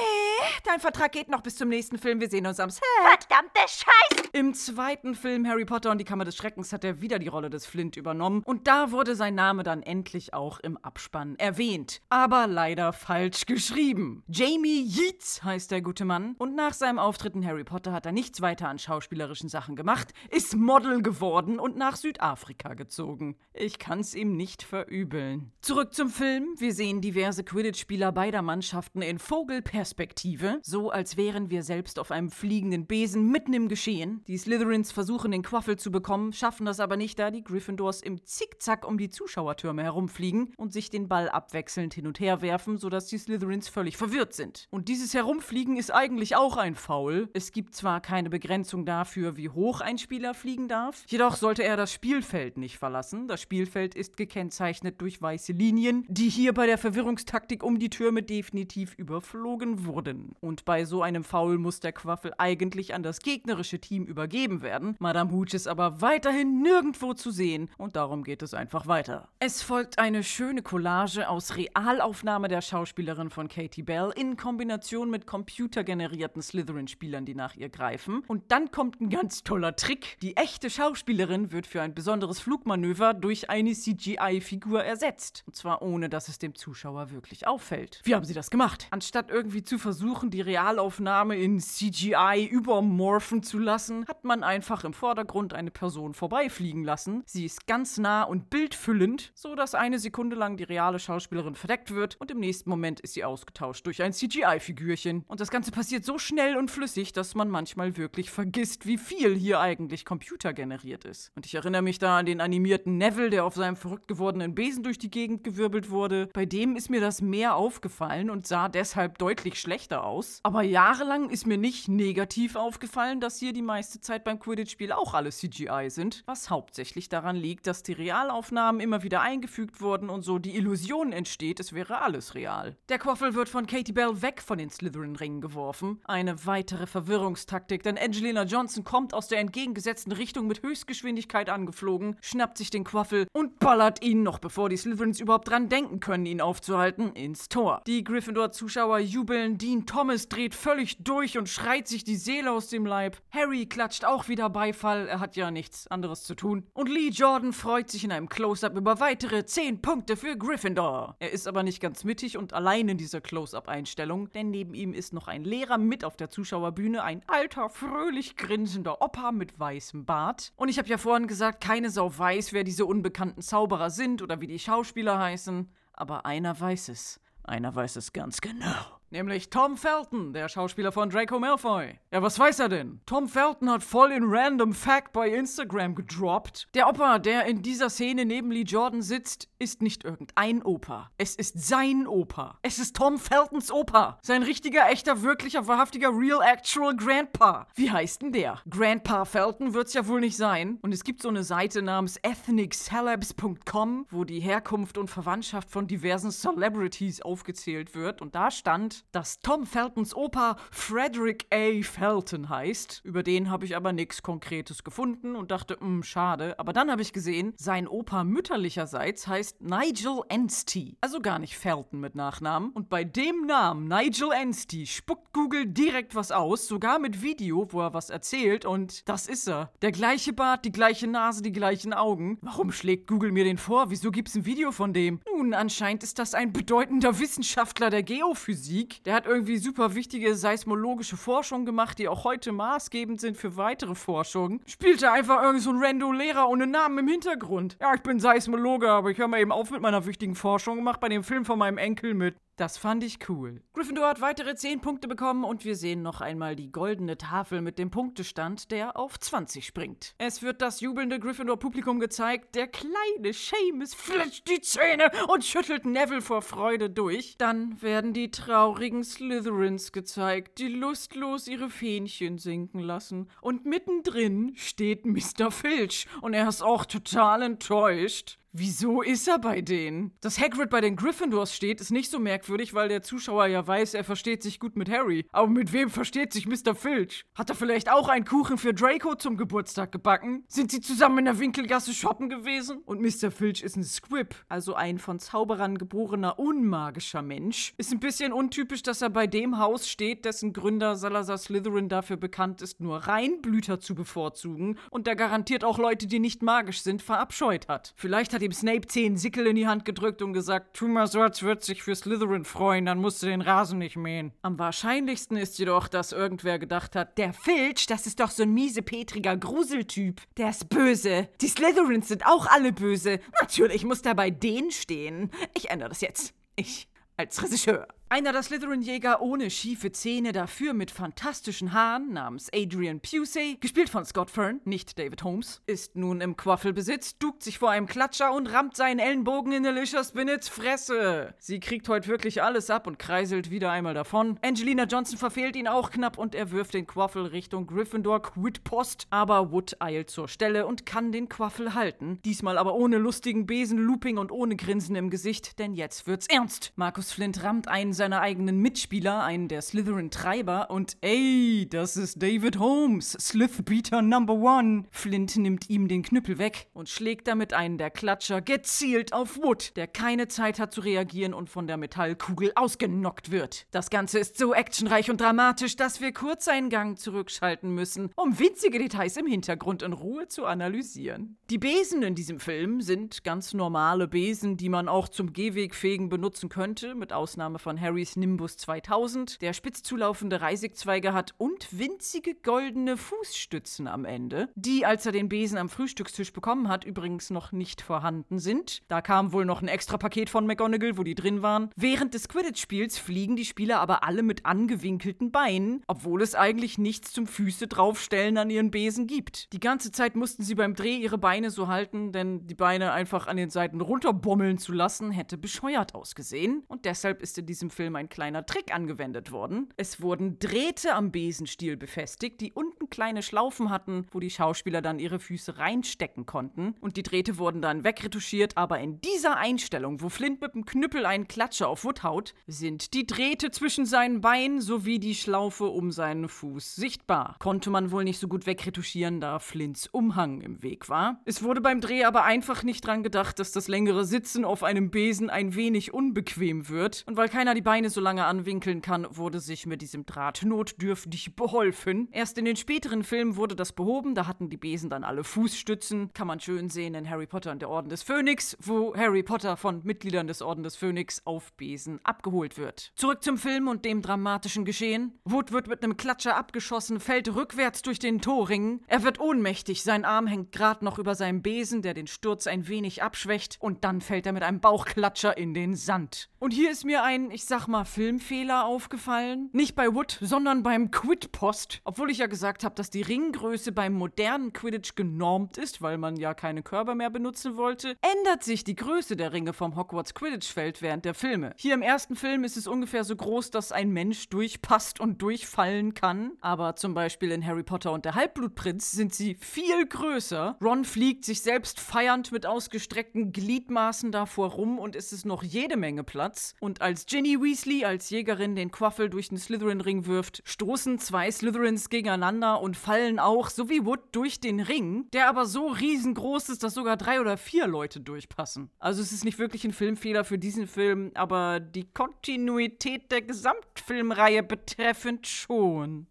Dein Vertrag geht noch bis zum nächsten Film. Wir sehen uns am Set. Verdammte Scheiße! Im zweiten Film Harry Potter und die Kammer des Schreckens hat er wieder die Rolle des Flint übernommen und da wurde sein Name dann endlich auch im Abspann erwähnt. Aber leider falsch geschrieben. Jamie Yeats heißt der gute Mann und nach seinem Auftritt in Harry Potter hat er nichts weiter an schauspielerischen Sachen gemacht, ist Model geworden und nach Südafrika gezogen. Ich kann's ihm nicht verübeln. Zurück zum Film. Wir sehen diverse Quidditch-Spieler beider Mannschaften in Vogelperspektive, so als wären wir selbst auf einem fliegenden Besen mitten im Geschehen. Die Slytherins versuchen den Quaffel zu bekommen, schaffen das aber nicht, da die Gryffindors im Zickzack um die Zuschauertürme herumfliegen und sich den Ball abwechselnd hin und her werfen, sodass die Slytherins völlig verwirrt sind. Und dieses Herumfliegen ist eigentlich auch ein Foul. Es gibt zwar keine Begrenzung dafür, wie hoch ein Spieler fliegen darf, jedoch sollte er das Spielfeld nicht verlassen. Das Spielfeld ist gekennzeichnet durch weiße Linien, die hier bei der Verwirrungstaktik um die Türme definitiv überflogen wurden. Und bei so einem Foul muss der Quaffel eigentlich an das gegnerische Team übergeben werden. Madame Hooch ist aber weiterhin nirgendwo zu sehen und darum geht es einfach weiter. Es folgt eine schöne Collage aus Realaufnahme der Schauspielerin von Katie Bell in Kombination mit computergenerierten Slytherin-Spielern, die nach ihr greifen. Und dann kommt ein ganz toller Trick. Die echte Schauspielerin wird für ein besonderes Flugmanöver durch eine CGI-Figur ersetzt. Und zwar ohne, dass es dem Zuschauer wirklich auffällt. Wie haben sie das gemacht? Anstatt irgendwie zu versuchen, die Realaufnahme in CGI übermorphen zu lassen, hat man einfach im Vordergrund eine Person vorbeifliegen lassen. Sie ist ganz nah und bildfüllend, so dass eine Sekunde lang die reale Schauspielerin verdeckt wird und im nächsten Moment ist sie ausgetauscht durch ein CGI-Figürchen. Und das Ganze passiert so schnell und flüssig, dass man manchmal wirklich vergisst, wie viel hier eigentlich computergeneriert ist. Und ich erinnere mich da an den animierten Neville, der auf seinem verrückt gewordenen Besen durch die Gegend gewirbelt wurde. Bei dem ist mir das mehr aufgefallen und sah deshalb deutlich schlechter aus. Aber jahrelang ist mir nicht negativ aufgefallen, dass hier die meiste Zeit beim Quidditch-Spiel auch alle CGI sind, was hauptsächlich daran liegt, dass die Realaufnahmen immer wieder eingefügt wurden und so die Illusion entsteht, es wäre alles real. Der Quaffel wird von Katie Bell weg von den Slytherin-Ringen geworfen. Eine weitere Verwirrungstaktik, denn Angelina Johnson kommt aus der entgegengesetzten Richtung mit Höchstgeschwindigkeit angeflogen, schnappt sich den Quaffel und ballert ihn, noch bevor die Slytherins überhaupt dran denken können, ihn aufzuhalten, ins Tor. Die Gryffindor-Zuschauer jubeln, Dean Thomas dreht völlig durch und schreit sich die Seele aus dem Leib. Harry klatscht auch wieder Beifall, er hat ja nichts anderes zu tun. Und Lee Jordan freut sich in einem Close-Up über weitere 10 Punkte für Gryffindor. Er ist aber nicht ganz mittig und allein in dieser Close-Up-Einstellung, denn neben ihm ist noch ein Lehrer mit auf der Zuschauerbühne, ein alter, fröhlich grinsender Opa mit weißem Bart. Und ich habe ja vorhin gesagt, keine Sau weiß, wer diese unbekannten Zauberer sind oder wie die Schauspieler heißen. Aber einer weiß es. Einer weiß es ganz genau. Nämlich Tom Felton, der Schauspieler von Draco Malfoy. Ja, was weiß er denn? Tom Felton hat voll in Random Fact bei Instagram gedroppt. Der Opa, der in dieser Szene neben Lee Jordan sitzt, ist nicht irgendein Opa. Es ist sein Opa. Es ist Tom Feltons Opa. Sein richtiger, echter, wirklicher, wahrhaftiger, real, actual Grandpa. Wie heißt denn der? Grandpa Felton wird's ja wohl nicht sein. Und es gibt so eine Seite namens ethniccelebs.com, wo die Herkunft und Verwandtschaft von diversen Celebrities aufgezählt wird. Und da stand, dass Tom Feltons Opa Frederick A. Felton heißt. Über den habe ich aber nichts Konkretes gefunden und dachte, hm, schade. Aber dann habe ich gesehen, sein Opa mütterlicherseits heißt Nigel Anstey. Also gar nicht Felton mit Nachnamen. Und bei dem Namen, Nigel Anstey, spuckt Google direkt was aus, sogar mit Video, wo er was erzählt. Und das ist er. Der gleiche Bart, die gleiche Nase, die gleichen Augen. Warum schlägt Google mir den vor? Wieso gibt's ein Video von dem? Nun, anscheinend ist das ein bedeutender Wissenschaftler der Geophysik. Der hat irgendwie super wichtige seismologische Forschung gemacht, die auch heute maßgebend sind für weitere Forschungen. Spielte einfach irgend so ein Rando-Lehrer ohne Namen im Hintergrund. Ja, ich bin Seismologe, aber ich höre mal eben auf mit meiner wichtigen Forschung und mach bei dem Film von meinem Enkel mit. Das fand ich cool. Gryffindor hat weitere 10 Punkte bekommen und wir sehen noch einmal die goldene Tafel mit dem Punktestand, der auf 20 springt. Es wird das jubelnde Gryffindor-Publikum gezeigt. Der kleine Seamus fletscht die Zähne und schüttelt Neville vor Freude durch. Dann werden die traurigen Slytherins gezeigt, die lustlos ihre Fähnchen sinken lassen. Und mittendrin steht Mr. Filch und er ist auch total enttäuscht. Wieso ist er bei denen? Dass Hagrid bei den Gryffindors steht, ist nicht so merkwürdig, weil der Zuschauer ja weiß, er versteht sich gut mit Harry. Aber mit wem versteht sich Mr. Filch? Hat er vielleicht auch einen Kuchen für Draco zum Geburtstag gebacken? Sind sie zusammen in der Winkelgasse shoppen gewesen? Und Mr. Filch ist ein Squib, also ein von Zauberern geborener unmagischer Mensch. Ist ein bisschen untypisch, dass er bei dem Haus steht, dessen Gründer Salazar Slytherin dafür bekannt ist, nur Reinblüter zu bevorzugen und der garantiert auch Leute, die nicht magisch sind, verabscheut hat. Vielleicht hat ihm Snape zehn Sickel in die Hand gedrückt und gesagt, tu mal so, als wird sich für Slytherin freuen, dann musst du den Rasen nicht mähen. Am wahrscheinlichsten ist jedoch, dass irgendwer gedacht hat, der Filch, das ist doch so ein miesepetriger Gruseltyp. Der ist böse. Die Slytherins sind auch alle böse. Natürlich muss der bei denen stehen. Ich ändere das jetzt. Ich als Regisseur. Einer der Slytherin-Jäger ohne schiefe Zähne, dafür mit fantastischen Haaren, namens Adrian Pusey, gespielt von Scott Fern, nicht David Holmes, ist nun im Quaffelbesitz, duckt sich vor einem Klatscher und rammt seinen Ellenbogen in Alicia Spinnets Fresse. Sie kriegt heute wirklich alles ab und kreiselt wieder einmal davon. Angelina Johnson verfehlt ihn auch knapp und er wirft den Quaffel Richtung Gryffindor Quidpost, aber Wood eilt zur Stelle und kann den Quaffel halten. Diesmal aber ohne lustigen Besen, Looping und ohne Grinsen im Gesicht, denn jetzt wird's ernst. Markus Flint rammt einen seiner eigenen Mitspieler, einen der Slytherin-Treiber, und ey, das ist David Holmes, Slithbeater Number One. Flint nimmt ihm den Knüppel weg und schlägt damit einen der Klatscher gezielt auf Wood, der keine Zeit hat zu reagieren und von der Metallkugel ausgenockt wird. Das Ganze ist so actionreich und dramatisch, dass wir kurz einen Gang zurückschalten müssen, um winzige Details im Hintergrund in Ruhe zu analysieren. Die Besen in diesem Film sind ganz normale Besen, die man auch zum Gehwegfegen benutzen könnte, mit Ausnahme von Harrys Nimbus 2000, der spitz zulaufende Reisigzweige hat und winzige goldene Fußstützen am Ende, die, als er den Besen am Frühstückstisch bekommen hat, übrigens noch nicht vorhanden sind. Da kam wohl noch ein extra Paket von McGonagall, wo die drin waren. Während des Quidditch-Spiels fliegen die Spieler aber alle mit angewinkelten Beinen, obwohl es eigentlich nichts zum Füße draufstellen an ihren Besen gibt. Die ganze Zeit mussten sie beim Dreh ihre Beine so halten, denn die Beine einfach an den Seiten runterbommeln zu lassen, hätte bescheuert ausgesehen. Und deshalb ist in diesem Film ein kleiner Trick angewendet worden. Es wurden Drähte am Besenstiel befestigt, die unten kleine Schlaufen hatten, wo die Schauspieler dann ihre Füße reinstecken konnten. Und die Drähte wurden dann wegretuschiert, aber in dieser Einstellung, wo Flint mit dem Knüppel einen Klatscher auf Wood haut, sind die Drähte zwischen seinen Beinen sowie die Schlaufe um seinen Fuß sichtbar. Konnte man wohl nicht so gut wegretuschieren, da Flints Umhang im Weg war. Es wurde beim Dreh aber einfach nicht dran gedacht, dass das längere Sitzen auf einem Besen ein wenig unbequem wird. Und weil keiner die Beine so lange anwinkeln kann, wurde sich mit diesem Draht notdürftig beholfen. Erst in den späteren Filmen wurde das behoben, da hatten die Besen dann alle Fußstützen. Kann man schön sehen in Harry Potter und der Orden des Phönix, wo Harry Potter von Mitgliedern des Orden des Phönix auf Besen abgeholt wird. Zurück zum Film und dem dramatischen Geschehen. Wood wird mit einem Klatscher abgeschossen, fällt rückwärts durch den Torring. Er wird ohnmächtig, sein Arm hängt gerade noch über seinem Besen, der den Sturz ein wenig abschwächt, und dann fällt er mit einem Bauchklatscher in den Sand. Und hier ist mir ein, ich sag mal, Filmfehler aufgefallen? Nicht bei Wood, sondern beim Quid-Post. Obwohl ich ja gesagt habe, dass die Ringgröße beim modernen Quidditch genormt ist, weil man ja keine Körper mehr benutzen wollte, ändert sich die Größe der Ringe vom Hogwarts Quidditch-Feld während der Filme. Hier im ersten Film ist es ungefähr so groß, dass ein Mensch durchpasst und durchfallen kann. Aber zum Beispiel in Harry Potter und der Halbblutprinz sind sie viel größer. Ron fliegt sich selbst feiernd mit ausgestreckten Gliedmaßen davor rum und es ist noch jede Menge Platz. Und als Ginny Weasley als Jägerin den Quaffel durch den Slytherin-Ring wirft, stoßen zwei Slytherins gegeneinander und fallen auch, so wie Wood, durch den Ring, der aber so riesengroß ist, dass sogar drei oder vier Leute durchpassen. Also es ist nicht wirklich ein Filmfehler für diesen Film, aber die Kontinuität der Gesamtfilmreihe betreffend schon.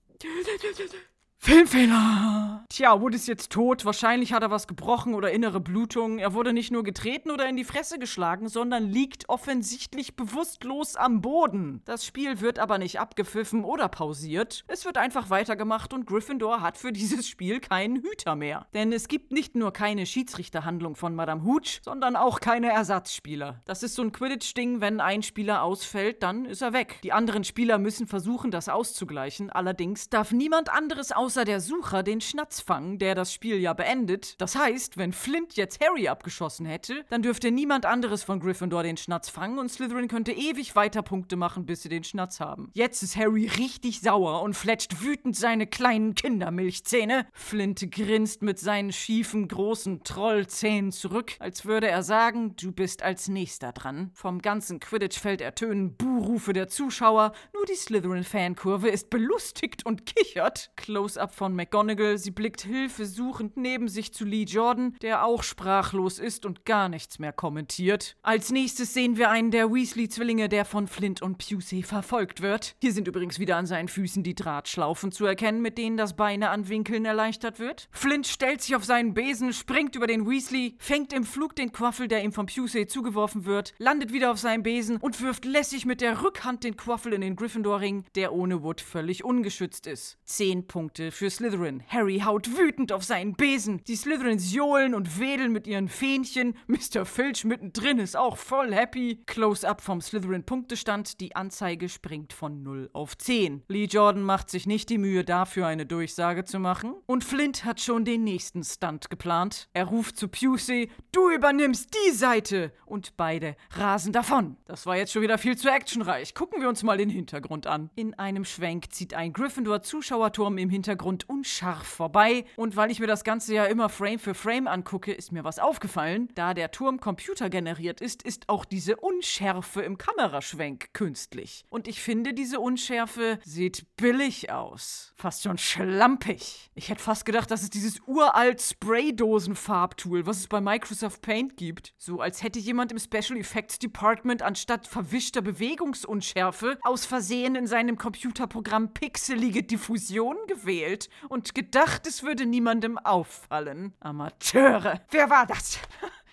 Filmfehler! Tja, Wood ist jetzt tot. Wahrscheinlich hat er was gebrochen oder innere Blutung. Er wurde nicht nur getreten oder in die Fresse geschlagen, sondern liegt offensichtlich bewusstlos am Boden. Das Spiel wird aber nicht abgepfiffen oder pausiert. Es wird einfach weitergemacht und Gryffindor hat für dieses Spiel keinen Hüter mehr. Denn es gibt nicht nur keine Schiedsrichterhandlung von Madame Hooch, sondern auch keine Ersatzspieler. Das ist so ein Quidditch-Ding, wenn ein Spieler ausfällt, dann ist er weg. Die anderen Spieler müssen versuchen, das auszugleichen. Allerdings darf niemand anderes aus außer der Sucher den Schnatz fangen, der das Spiel ja beendet. Das heißt, wenn Flint jetzt Harry abgeschossen hätte, dann dürfte niemand anderes von Gryffindor den Schnatz fangen und Slytherin könnte ewig weiter Punkte machen, bis sie den Schnatz haben. Jetzt ist Harry richtig sauer und fletscht wütend seine kleinen Kindermilchzähne. Flint grinst mit seinen schiefen, großen Trollzähnen zurück, als würde er sagen, du bist als nächster dran. Vom ganzen Quidditch-Feld ertönen Buhrufe der Zuschauer, nur die Slytherin-Fankurve ist belustigt und kichert. Close Close-up von McGonagall. Sie blickt hilfesuchend neben sich zu Lee Jordan, der auch sprachlos ist und gar nichts mehr kommentiert. Als nächstes sehen wir einen der Weasley-Zwillinge, der von Flint und Pusey verfolgt wird. Hier sind übrigens wieder an seinen Füßen die Drahtschlaufen zu erkennen, mit denen das Beine anwinkeln erleichtert wird. Flint stellt sich auf seinen Besen, springt über den Weasley, fängt im Flug den Quaffel, der ihm von Pusey zugeworfen wird, landet wieder auf seinem Besen und wirft lässig mit der Rückhand den Quaffel in den Gryffindor-Ring, der ohne Wood völlig ungeschützt ist. Zehn Punkte für Slytherin. Harry haut wütend auf seinen Besen. Die Slytherins johlen und wedeln mit ihren Fähnchen. Mr. Filch mittendrin ist auch voll happy. Close-up vom Slytherin-Punktestand. Die Anzeige springt von 0 auf 10. Lee Jordan macht sich nicht die Mühe, dafür eine Durchsage zu machen. Und Flint hat schon den nächsten Stunt geplant. Er ruft zu Pusey, du übernimmst die Seite. Und beide rasen davon. Das war jetzt schon wieder viel zu actionreich. Gucken wir uns mal den Hintergrund an. In einem Schwenk zieht ein Gryffindor-Zuschauerturm im Hintergrund Hintergrund unscharf vorbei. Und weil ich mir das Ganze ja immer Frame für Frame angucke, ist mir was aufgefallen. Da der Turm computergeneriert ist, ist auch diese Unschärfe im Kameraschwenk künstlich. Und ich finde, diese Unschärfe sieht billig aus. Fast schon schlampig. Ich hätte fast gedacht, das ist dieses uralt Spraydosen-Farbtool, was es bei Microsoft Paint gibt. So als hätte jemand im Special Effects Department anstatt verwischter Bewegungsunschärfe aus Versehen in seinem Computerprogramm pixelige Diffusion gewählt gewählt und gedacht, es würde niemandem auffallen. Amateure. Wer war das?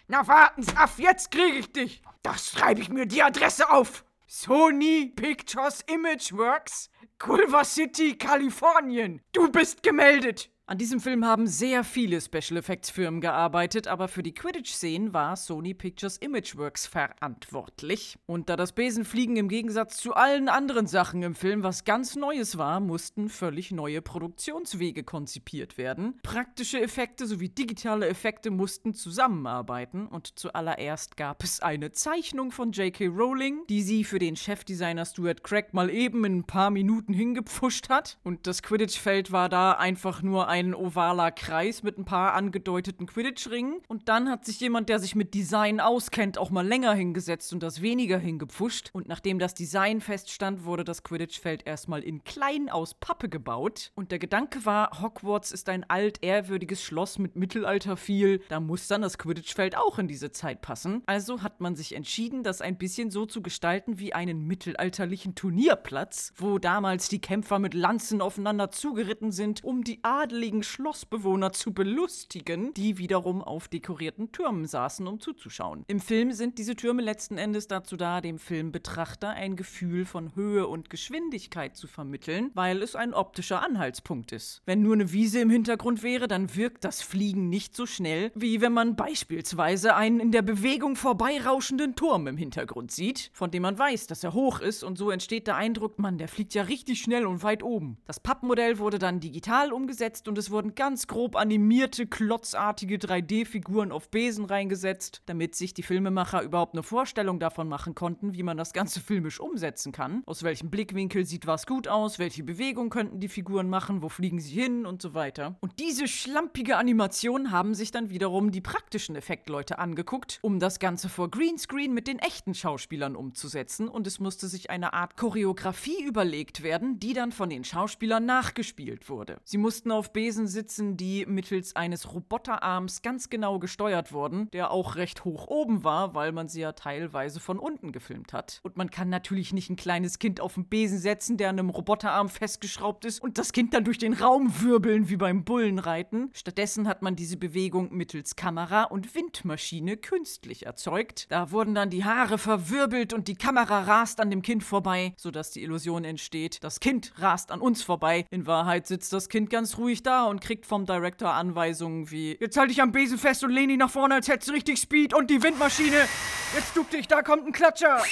Na warten Sie ab, jetzt kriege ich dich. Das schreibe ich mir die Adresse auf. Sony Pictures Image Works, Culver City, Kalifornien. Du bist gemeldet. An diesem Film haben sehr viele Special Effects Firmen gearbeitet, aber für die Quidditch-Szenen war Sony Pictures Imageworks verantwortlich. Und da das Besenfliegen im Gegensatz zu allen anderen Sachen im Film was ganz Neues war, mussten völlig neue Produktionswege konzipiert werden. Praktische Effekte sowie digitale Effekte mussten zusammenarbeiten und zuallererst gab es eine Zeichnung von J.K. Rowling, die sie für den Chefdesigner Stuart Craig mal eben in ein paar Minuten hingepfuscht hat. Und das Quidditch-Feld war da einfach nur ein ein ovaler Kreis mit ein paar angedeuteten Quidditch-Ringen. Und dann hat sich jemand, der sich mit Design auskennt, auch mal länger hingesetzt und das weniger hingepfuscht. Und nachdem das Design feststand, wurde das Quidditch-Feld erstmal in klein aus Pappe gebaut. Und der Gedanke war, Hogwarts ist ein altehrwürdiges Schloss mit Mittelalter viel. Da muss dann das Quidditch-Feld auch in diese Zeit passen. Also hat man sich entschieden, das ein bisschen so zu gestalten wie einen mittelalterlichen Turnierplatz, wo damals die Kämpfer mit Lanzen aufeinander zugeritten sind, um die adeligen neugierigen Schlossbewohner zu belustigen, die wiederum auf dekorierten Türmen saßen, um zuzuschauen. Im Film sind diese Türme letzten Endes dazu da, dem Filmbetrachter ein Gefühl von Höhe und Geschwindigkeit zu vermitteln, weil es ein optischer Anhaltspunkt ist. Wenn nur eine Wiese im Hintergrund wäre, dann wirkt das Fliegen nicht so schnell, wie wenn man beispielsweise einen in der Bewegung vorbeirauschenden Turm im Hintergrund sieht, von dem man weiß, dass er hoch ist und so entsteht der Eindruck, man, der fliegt ja richtig schnell und weit oben. Das Pappmodell wurde dann digital umgesetzt und es wurden ganz grob animierte, klotzartige 3D-Figuren auf Besen reingesetzt, damit sich die Filmemacher überhaupt eine Vorstellung davon machen konnten, wie man das Ganze filmisch umsetzen kann. Aus welchem Blickwinkel sieht was gut aus, welche Bewegung könnten die Figuren machen, wo fliegen sie hin und so weiter. Und diese schlampige Animation haben sich dann wiederum die praktischen Effektleute angeguckt, um das Ganze vor Greenscreen mit den echten Schauspielern umzusetzen und es musste sich eine Art Choreografie überlegt werden, die dann von den Schauspielern nachgespielt wurde. Sie mussten auf Besen sitzen, die mittels eines Roboterarms ganz genau gesteuert wurden, der auch recht hoch oben war, weil man sie ja teilweise von unten gefilmt hat. Und man kann natürlich nicht ein kleines Kind auf den Besen setzen, der an einem Roboterarm festgeschraubt ist und das Kind dann durch den Raum wirbeln wie beim Bullenreiten. Stattdessen hat man diese Bewegung mittels Kamera und Windmaschine künstlich erzeugt. Da wurden dann die Haare verwirbelt und die Kamera rast an dem Kind vorbei, sodass die Illusion entsteht, das Kind rast an uns vorbei. In Wahrheit sitzt das Kind ganz ruhig da und kriegt vom Director Anweisungen wie Jetzt halte ich am Besen fest und lehne dich nach vorne, als hättest du richtig Speed und die Windmaschine. Jetzt duck dich, da kommt ein Klatscher.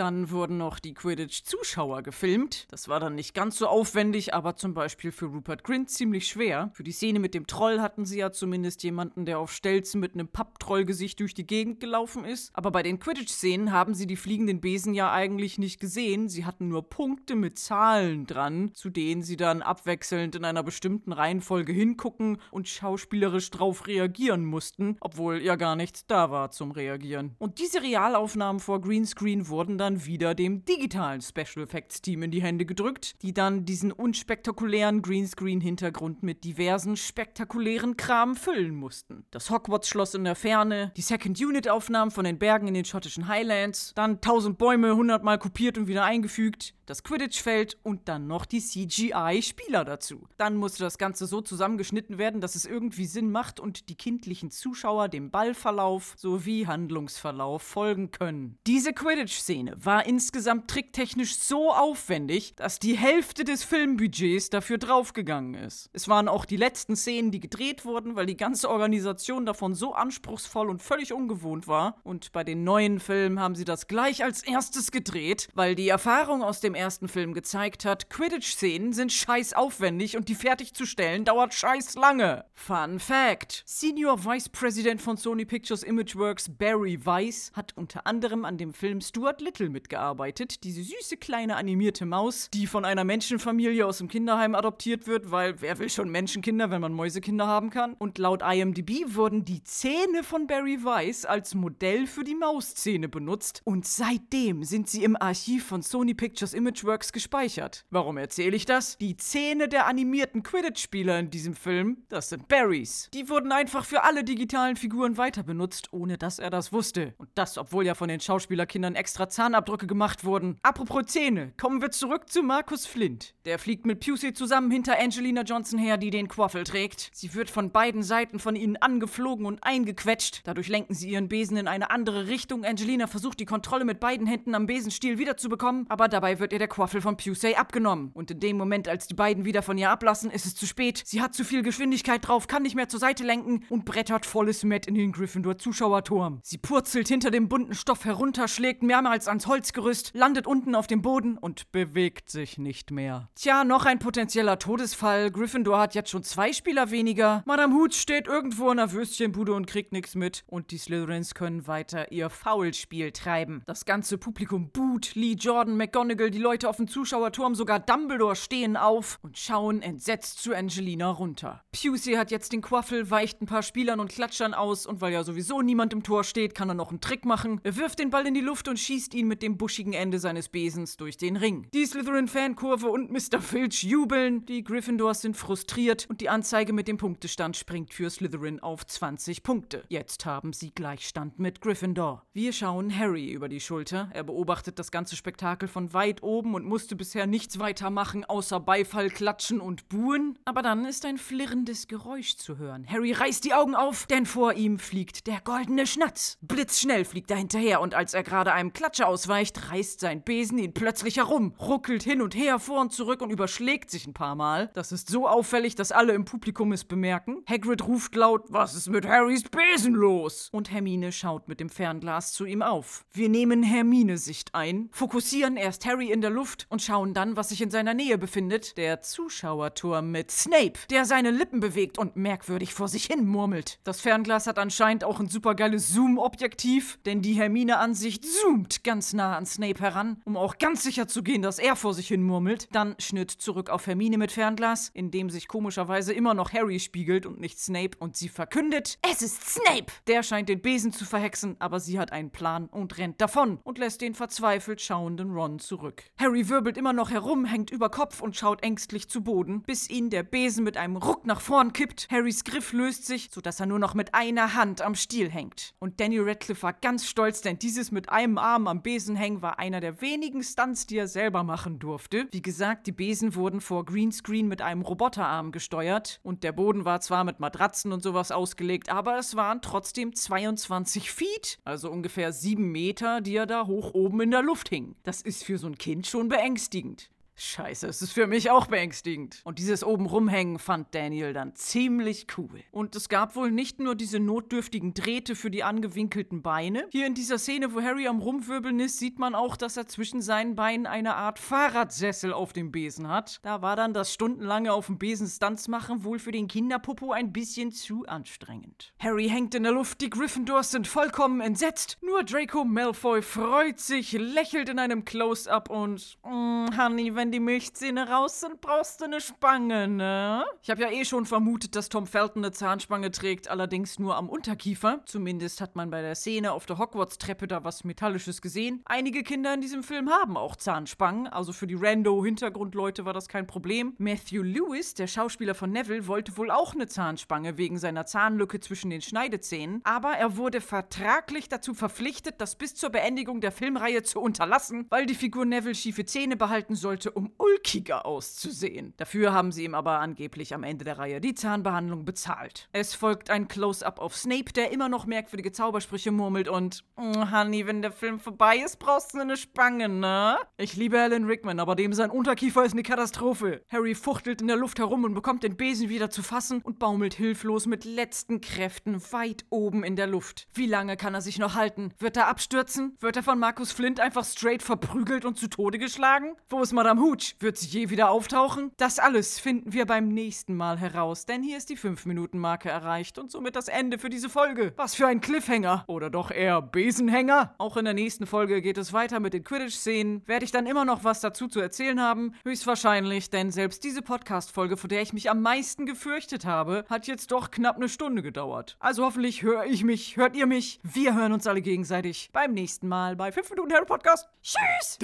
Dann wurden noch die Quidditch-Zuschauer gefilmt. Das war dann nicht ganz so aufwendig, aber zum Beispiel für Rupert Grint ziemlich schwer. Für die Szene mit dem Troll hatten sie ja zumindest jemanden, der auf Stelzen mit einem Papptrollgesicht durch die Gegend gelaufen ist. Aber bei den Quidditch-Szenen haben sie die fliegenden Besen ja eigentlich nicht gesehen. Sie hatten nur Punkte mit Zahlen dran, zu denen sie dann abwechselnd in einer bestimmten Reihenfolge hingucken und schauspielerisch drauf reagieren mussten, obwohl ja gar nichts da war zum Reagieren. Und diese Realaufnahmen vor Greenscreen wurden dann wieder dem digitalen Special Effects Team in die Hände gedrückt, die dann diesen unspektakulären Greenscreen-Hintergrund mit diversen spektakulären Kram füllen mussten. Das Hogwarts-Schloss in der Ferne, die Second-Unit-Aufnahmen von den Bergen in den schottischen Highlands, dann tausend Bäume hundertmal kopiert und wieder eingefügt, das Quidditch-Feld und dann noch die CGI-Spieler dazu. Dann musste das Ganze so zusammengeschnitten werden, dass es irgendwie Sinn macht und die kindlichen Zuschauer dem Ballverlauf sowie Handlungsverlauf folgen können. Diese Quidditch-Szene war insgesamt tricktechnisch so aufwendig, dass die Hälfte des Filmbudgets dafür draufgegangen ist. Es waren auch die letzten Szenen, die gedreht wurden, weil die ganze Organisation davon so anspruchsvoll und völlig ungewohnt war. Und bei den neuen Filmen haben sie das gleich als erstes gedreht, weil die Erfahrung aus dem ersten Film gezeigt hat, Quidditch-Szenen sind scheiß aufwendig und die fertigzustellen dauert scheiß lange. Fun Fact: Senior Vice President von Sony Pictures Imageworks Barry Weiss hat unter anderem an dem Film Stuart Little mitgearbeitet, diese süße kleine animierte Maus, die von einer Menschenfamilie aus dem Kinderheim adoptiert wird, weil wer will schon Menschenkinder, wenn man Mäusekinder haben kann? Und laut IMDb wurden die Zähne von Barry Weiss als Modell für die Mauszähne benutzt und seitdem sind sie im Archiv von Sony Pictures Imageworks gespeichert. Warum erzähle ich das? Die Zähne der animierten Quidditch-Spieler in diesem Film, das sind Barrys. Die wurden einfach für alle digitalen Figuren weiter benutzt, ohne dass er das wusste. Und das, obwohl ja von den Schauspielerkindern extra Zahnabdrücke gemacht wurden. Apropos Zähne, kommen wir zurück zu Markus Flint. Der fliegt mit Pusey zusammen hinter Angelina Johnson her, die den Quaffel trägt. Sie wird von beiden Seiten von ihnen angeflogen und eingequetscht. Dadurch lenken sie ihren Besen in eine andere Richtung. Angelina versucht die Kontrolle mit beiden Händen am Besenstiel wiederzubekommen, aber dabei wird ihr der Quaffel von Pusey abgenommen. Und in dem Moment, als die beiden wieder von ihr ablassen, ist es zu spät. Sie hat zu viel Geschwindigkeit drauf, kann nicht mehr zur Seite lenken und brettert volles Met in den Gryffindor-Zuschauerturm. Sie purzelt hinter dem bunten Stoff herunter, schlägt mehrmals ans Holzgerüst, landet unten auf dem Boden und bewegt sich nicht mehr. Tja, noch ein potenzieller Todesfall. Gryffindor hat jetzt schon zwei Spieler weniger. Madame Hoots steht irgendwo in der Würstchenbude und kriegt nichts mit. Und die Slytherins können weiter ihr Foulspiel treiben. Das ganze Publikum boot, Lee Jordan, McGonagall, die Leute auf dem Zuschauerturm, sogar Dumbledore stehen auf und schauen entsetzt zu Angelina runter. Pusey hat jetzt den Quaffel, weicht ein paar Spielern und Klatschern aus und weil ja sowieso niemand im Tor steht, kann er noch einen Trick machen. Er wirft den Ball in die Luft und schießt ihn mit dem buschigen Ende seines Besens durch den Ring. Die Slytherin-Fankurve und Mr. Filch jubeln, die Gryffindors sind frustriert und die Anzeige mit dem Punktestand springt für Slytherin auf 20 Punkte. Jetzt haben sie Gleichstand mit Gryffindor. Wir schauen Harry über die Schulter. Er beobachtet das ganze Spektakel von weit oben und musste bisher nichts weiter machen, außer Beifall klatschen und buhen. Aber dann ist ein flirrendes Geräusch zu hören. Harry reißt die Augen auf, denn vor ihm fliegt der goldene Schnatz. Blitzschnell fliegt er hinterher und als er gerade einem Klatscher ausweicht, reißt sein Besen ihn plötzlich herum, ruckelt hin und her vor und zurück und überschlägt sich ein paar Mal. Das ist so auffällig, dass alle im Publikum es bemerken. Hagrid ruft laut, was ist mit Harrys Besen los? Und Hermine schaut mit dem Fernglas zu ihm auf. Wir nehmen Hermine-Sicht ein, fokussieren erst Harry in der Luft und schauen dann, was sich in seiner Nähe befindet. Der Zuschauerturm mit Snape, der seine Lippen bewegt und merkwürdig vor sich hin murmelt. Das Fernglas hat anscheinend auch ein supergeiles Zoom-Objektiv, denn die Hermine-Ansicht zoomt ganz nah an Snape heran, um auch ganz sicher zu gehen, dass er vor sich hin murmelt. Dann Schnitt zurück auf Hermine mit Fernglas, in dem sich komischerweise immer noch Harry spiegelt und nicht Snape und sie verkündet, es ist Snape! Der scheint den Besen zu verhexen, aber sie hat einen Plan und rennt davon und lässt den verzweifelt schauenden Ron zurück. Harry wirbelt immer noch herum, hängt über Kopf und schaut ängstlich zu Boden, bis ihn der Besen mit einem Ruck nach vorn kippt. Harrys Griff löst sich, sodass er nur noch mit einer Hand am Stiel hängt. Und Danny Radcliffe war ganz stolz, denn dieses mit einem Arm am Besen hängen war einer der wenigen Stunts, die er selber machen durfte. Wie gesagt, die Besen wurden vor Greenscreen mit einem Roboterarm gesteuert und der Boden war zwar mit Matratzen und sowas ausgelegt, aber es waren trotzdem 22 Feet, also ungefähr 7 Meter, die er da hoch oben in der Luft hing. Das ist für so ein Kind schon beängstigend. Scheiße, es ist für mich auch beängstigend. Und dieses oben rumhängen fand Daniel dann ziemlich cool. Und es gab wohl nicht nur diese notdürftigen Drähte für die angewinkelten Beine. Hier in dieser Szene, wo Harry am Rumwirbeln ist, sieht man auch, dass er zwischen seinen Beinen eine Art Fahrradsessel auf dem Besen hat. Da war dann das stundenlange auf dem Besen Stunts machen wohl für den Kinderpopo ein bisschen zu anstrengend. Harry hängt in der Luft, die Gryffindors sind vollkommen entsetzt. Nur Draco Malfoy freut sich, lächelt in einem Close-up und, mm, Honey, wenn die Milchzähne raus sind, brauchst du eine Spange, ne? Ich habe ja eh schon vermutet, dass Tom Felton eine Zahnspange trägt, allerdings nur am Unterkiefer. Zumindest hat man bei der Szene auf der Hogwarts-Treppe da was Metallisches gesehen. Einige Kinder in diesem Film haben auch Zahnspangen, also für die Rando-Hintergrundleute war das kein Problem. Matthew Lewis, der Schauspieler von Neville, wollte wohl auch eine Zahnspange wegen seiner Zahnlücke zwischen den Schneidezähnen, aber er wurde vertraglich dazu verpflichtet, das bis zur Beendigung der Filmreihe zu unterlassen, weil die Figur Neville schiefe Zähne behalten sollte, um ulkiger auszusehen. Dafür haben sie ihm aber angeblich am Ende der Reihe die Zahnbehandlung bezahlt. Es folgt ein Close-up auf Snape, der immer noch merkwürdige Zaubersprüche murmelt und "Mm, Honey, wenn der Film vorbei ist, brauchst du eine Spange, ne? Ich liebe Alan Rickman, aber dem sein Unterkiefer ist eine Katastrophe. Harry fuchtelt in der Luft herum und bekommt den Besen wieder zu fassen und baumelt hilflos mit letzten Kräften weit oben in der Luft. Wie lange kann er sich noch halten? Wird er abstürzen? Wird er von Markus Flint einfach straight verprügelt und zu Tode geschlagen? Wo ist Madame Hooch? Wird sie je wieder auftauchen? Das alles finden wir beim nächsten Mal heraus, denn hier ist die 5-Minuten-Marke erreicht und somit das Ende für diese Folge. Was für ein Cliffhanger. Oder doch eher Besenhänger? Auch in der nächsten Folge geht es weiter mit den Quidditch-Szenen. Werde ich dann immer noch was dazu zu erzählen haben? Höchstwahrscheinlich, denn selbst diese Podcast-Folge, vor der ich mich am meisten gefürchtet habe, hat jetzt doch knapp eine Stunde gedauert. Also hoffentlich höre ich mich, hört ihr mich. Wir hören uns alle gegenseitig beim nächsten Mal bei 5 Minuten Harry Podcast. Tschüss!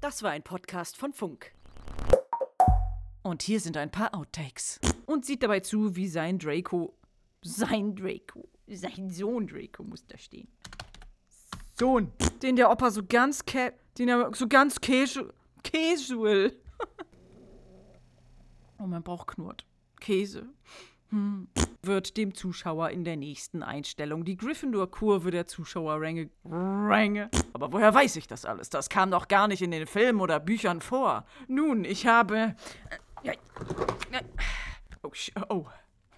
Das war ein Podcast von Funk. Und hier sind ein paar Outtakes. Und sieht dabei zu, wie sein Draco. Sein Draco. Sein Sohn Draco muss da stehen. Sohn. Den der Opa so ganz ca den er so ganz casual. Casual. oh, mein Bauch knurrt. Käse. Hm. Wird dem Zuschauer in der nächsten Einstellung die Gryffindor-Kurve der Zuschauerränge. Ränge. Aber woher weiß ich das alles? Das kam doch gar nicht in den Filmen oder Büchern vor. Nun, ich habe. Ja, ja. Oh, oh.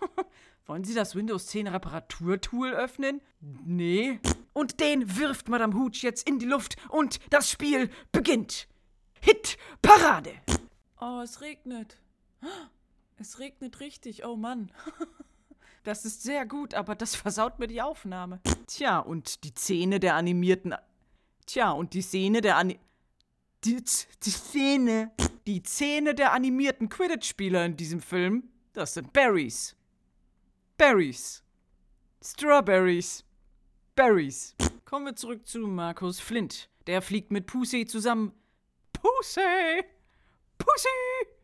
Wollen Sie das Windows 10 Reparaturtool öffnen? Nee. Und den wirft Madame Hooch jetzt in die Luft und das Spiel beginnt. Hit Parade. Oh, es regnet. Es regnet richtig, oh Mann. Das ist sehr gut, aber das versaut mir die Aufnahme. Tja, und die Zähne der animierten. Tja, und die Szene der Ani. Die, die Szene. Die Zähne der animierten Quidditch-Spieler in diesem Film, das sind Berries. Berries. Strawberries. Berries. Kommen wir zurück zu Markus Flint. Der fliegt mit Pusey zusammen. Pusey! Pussy!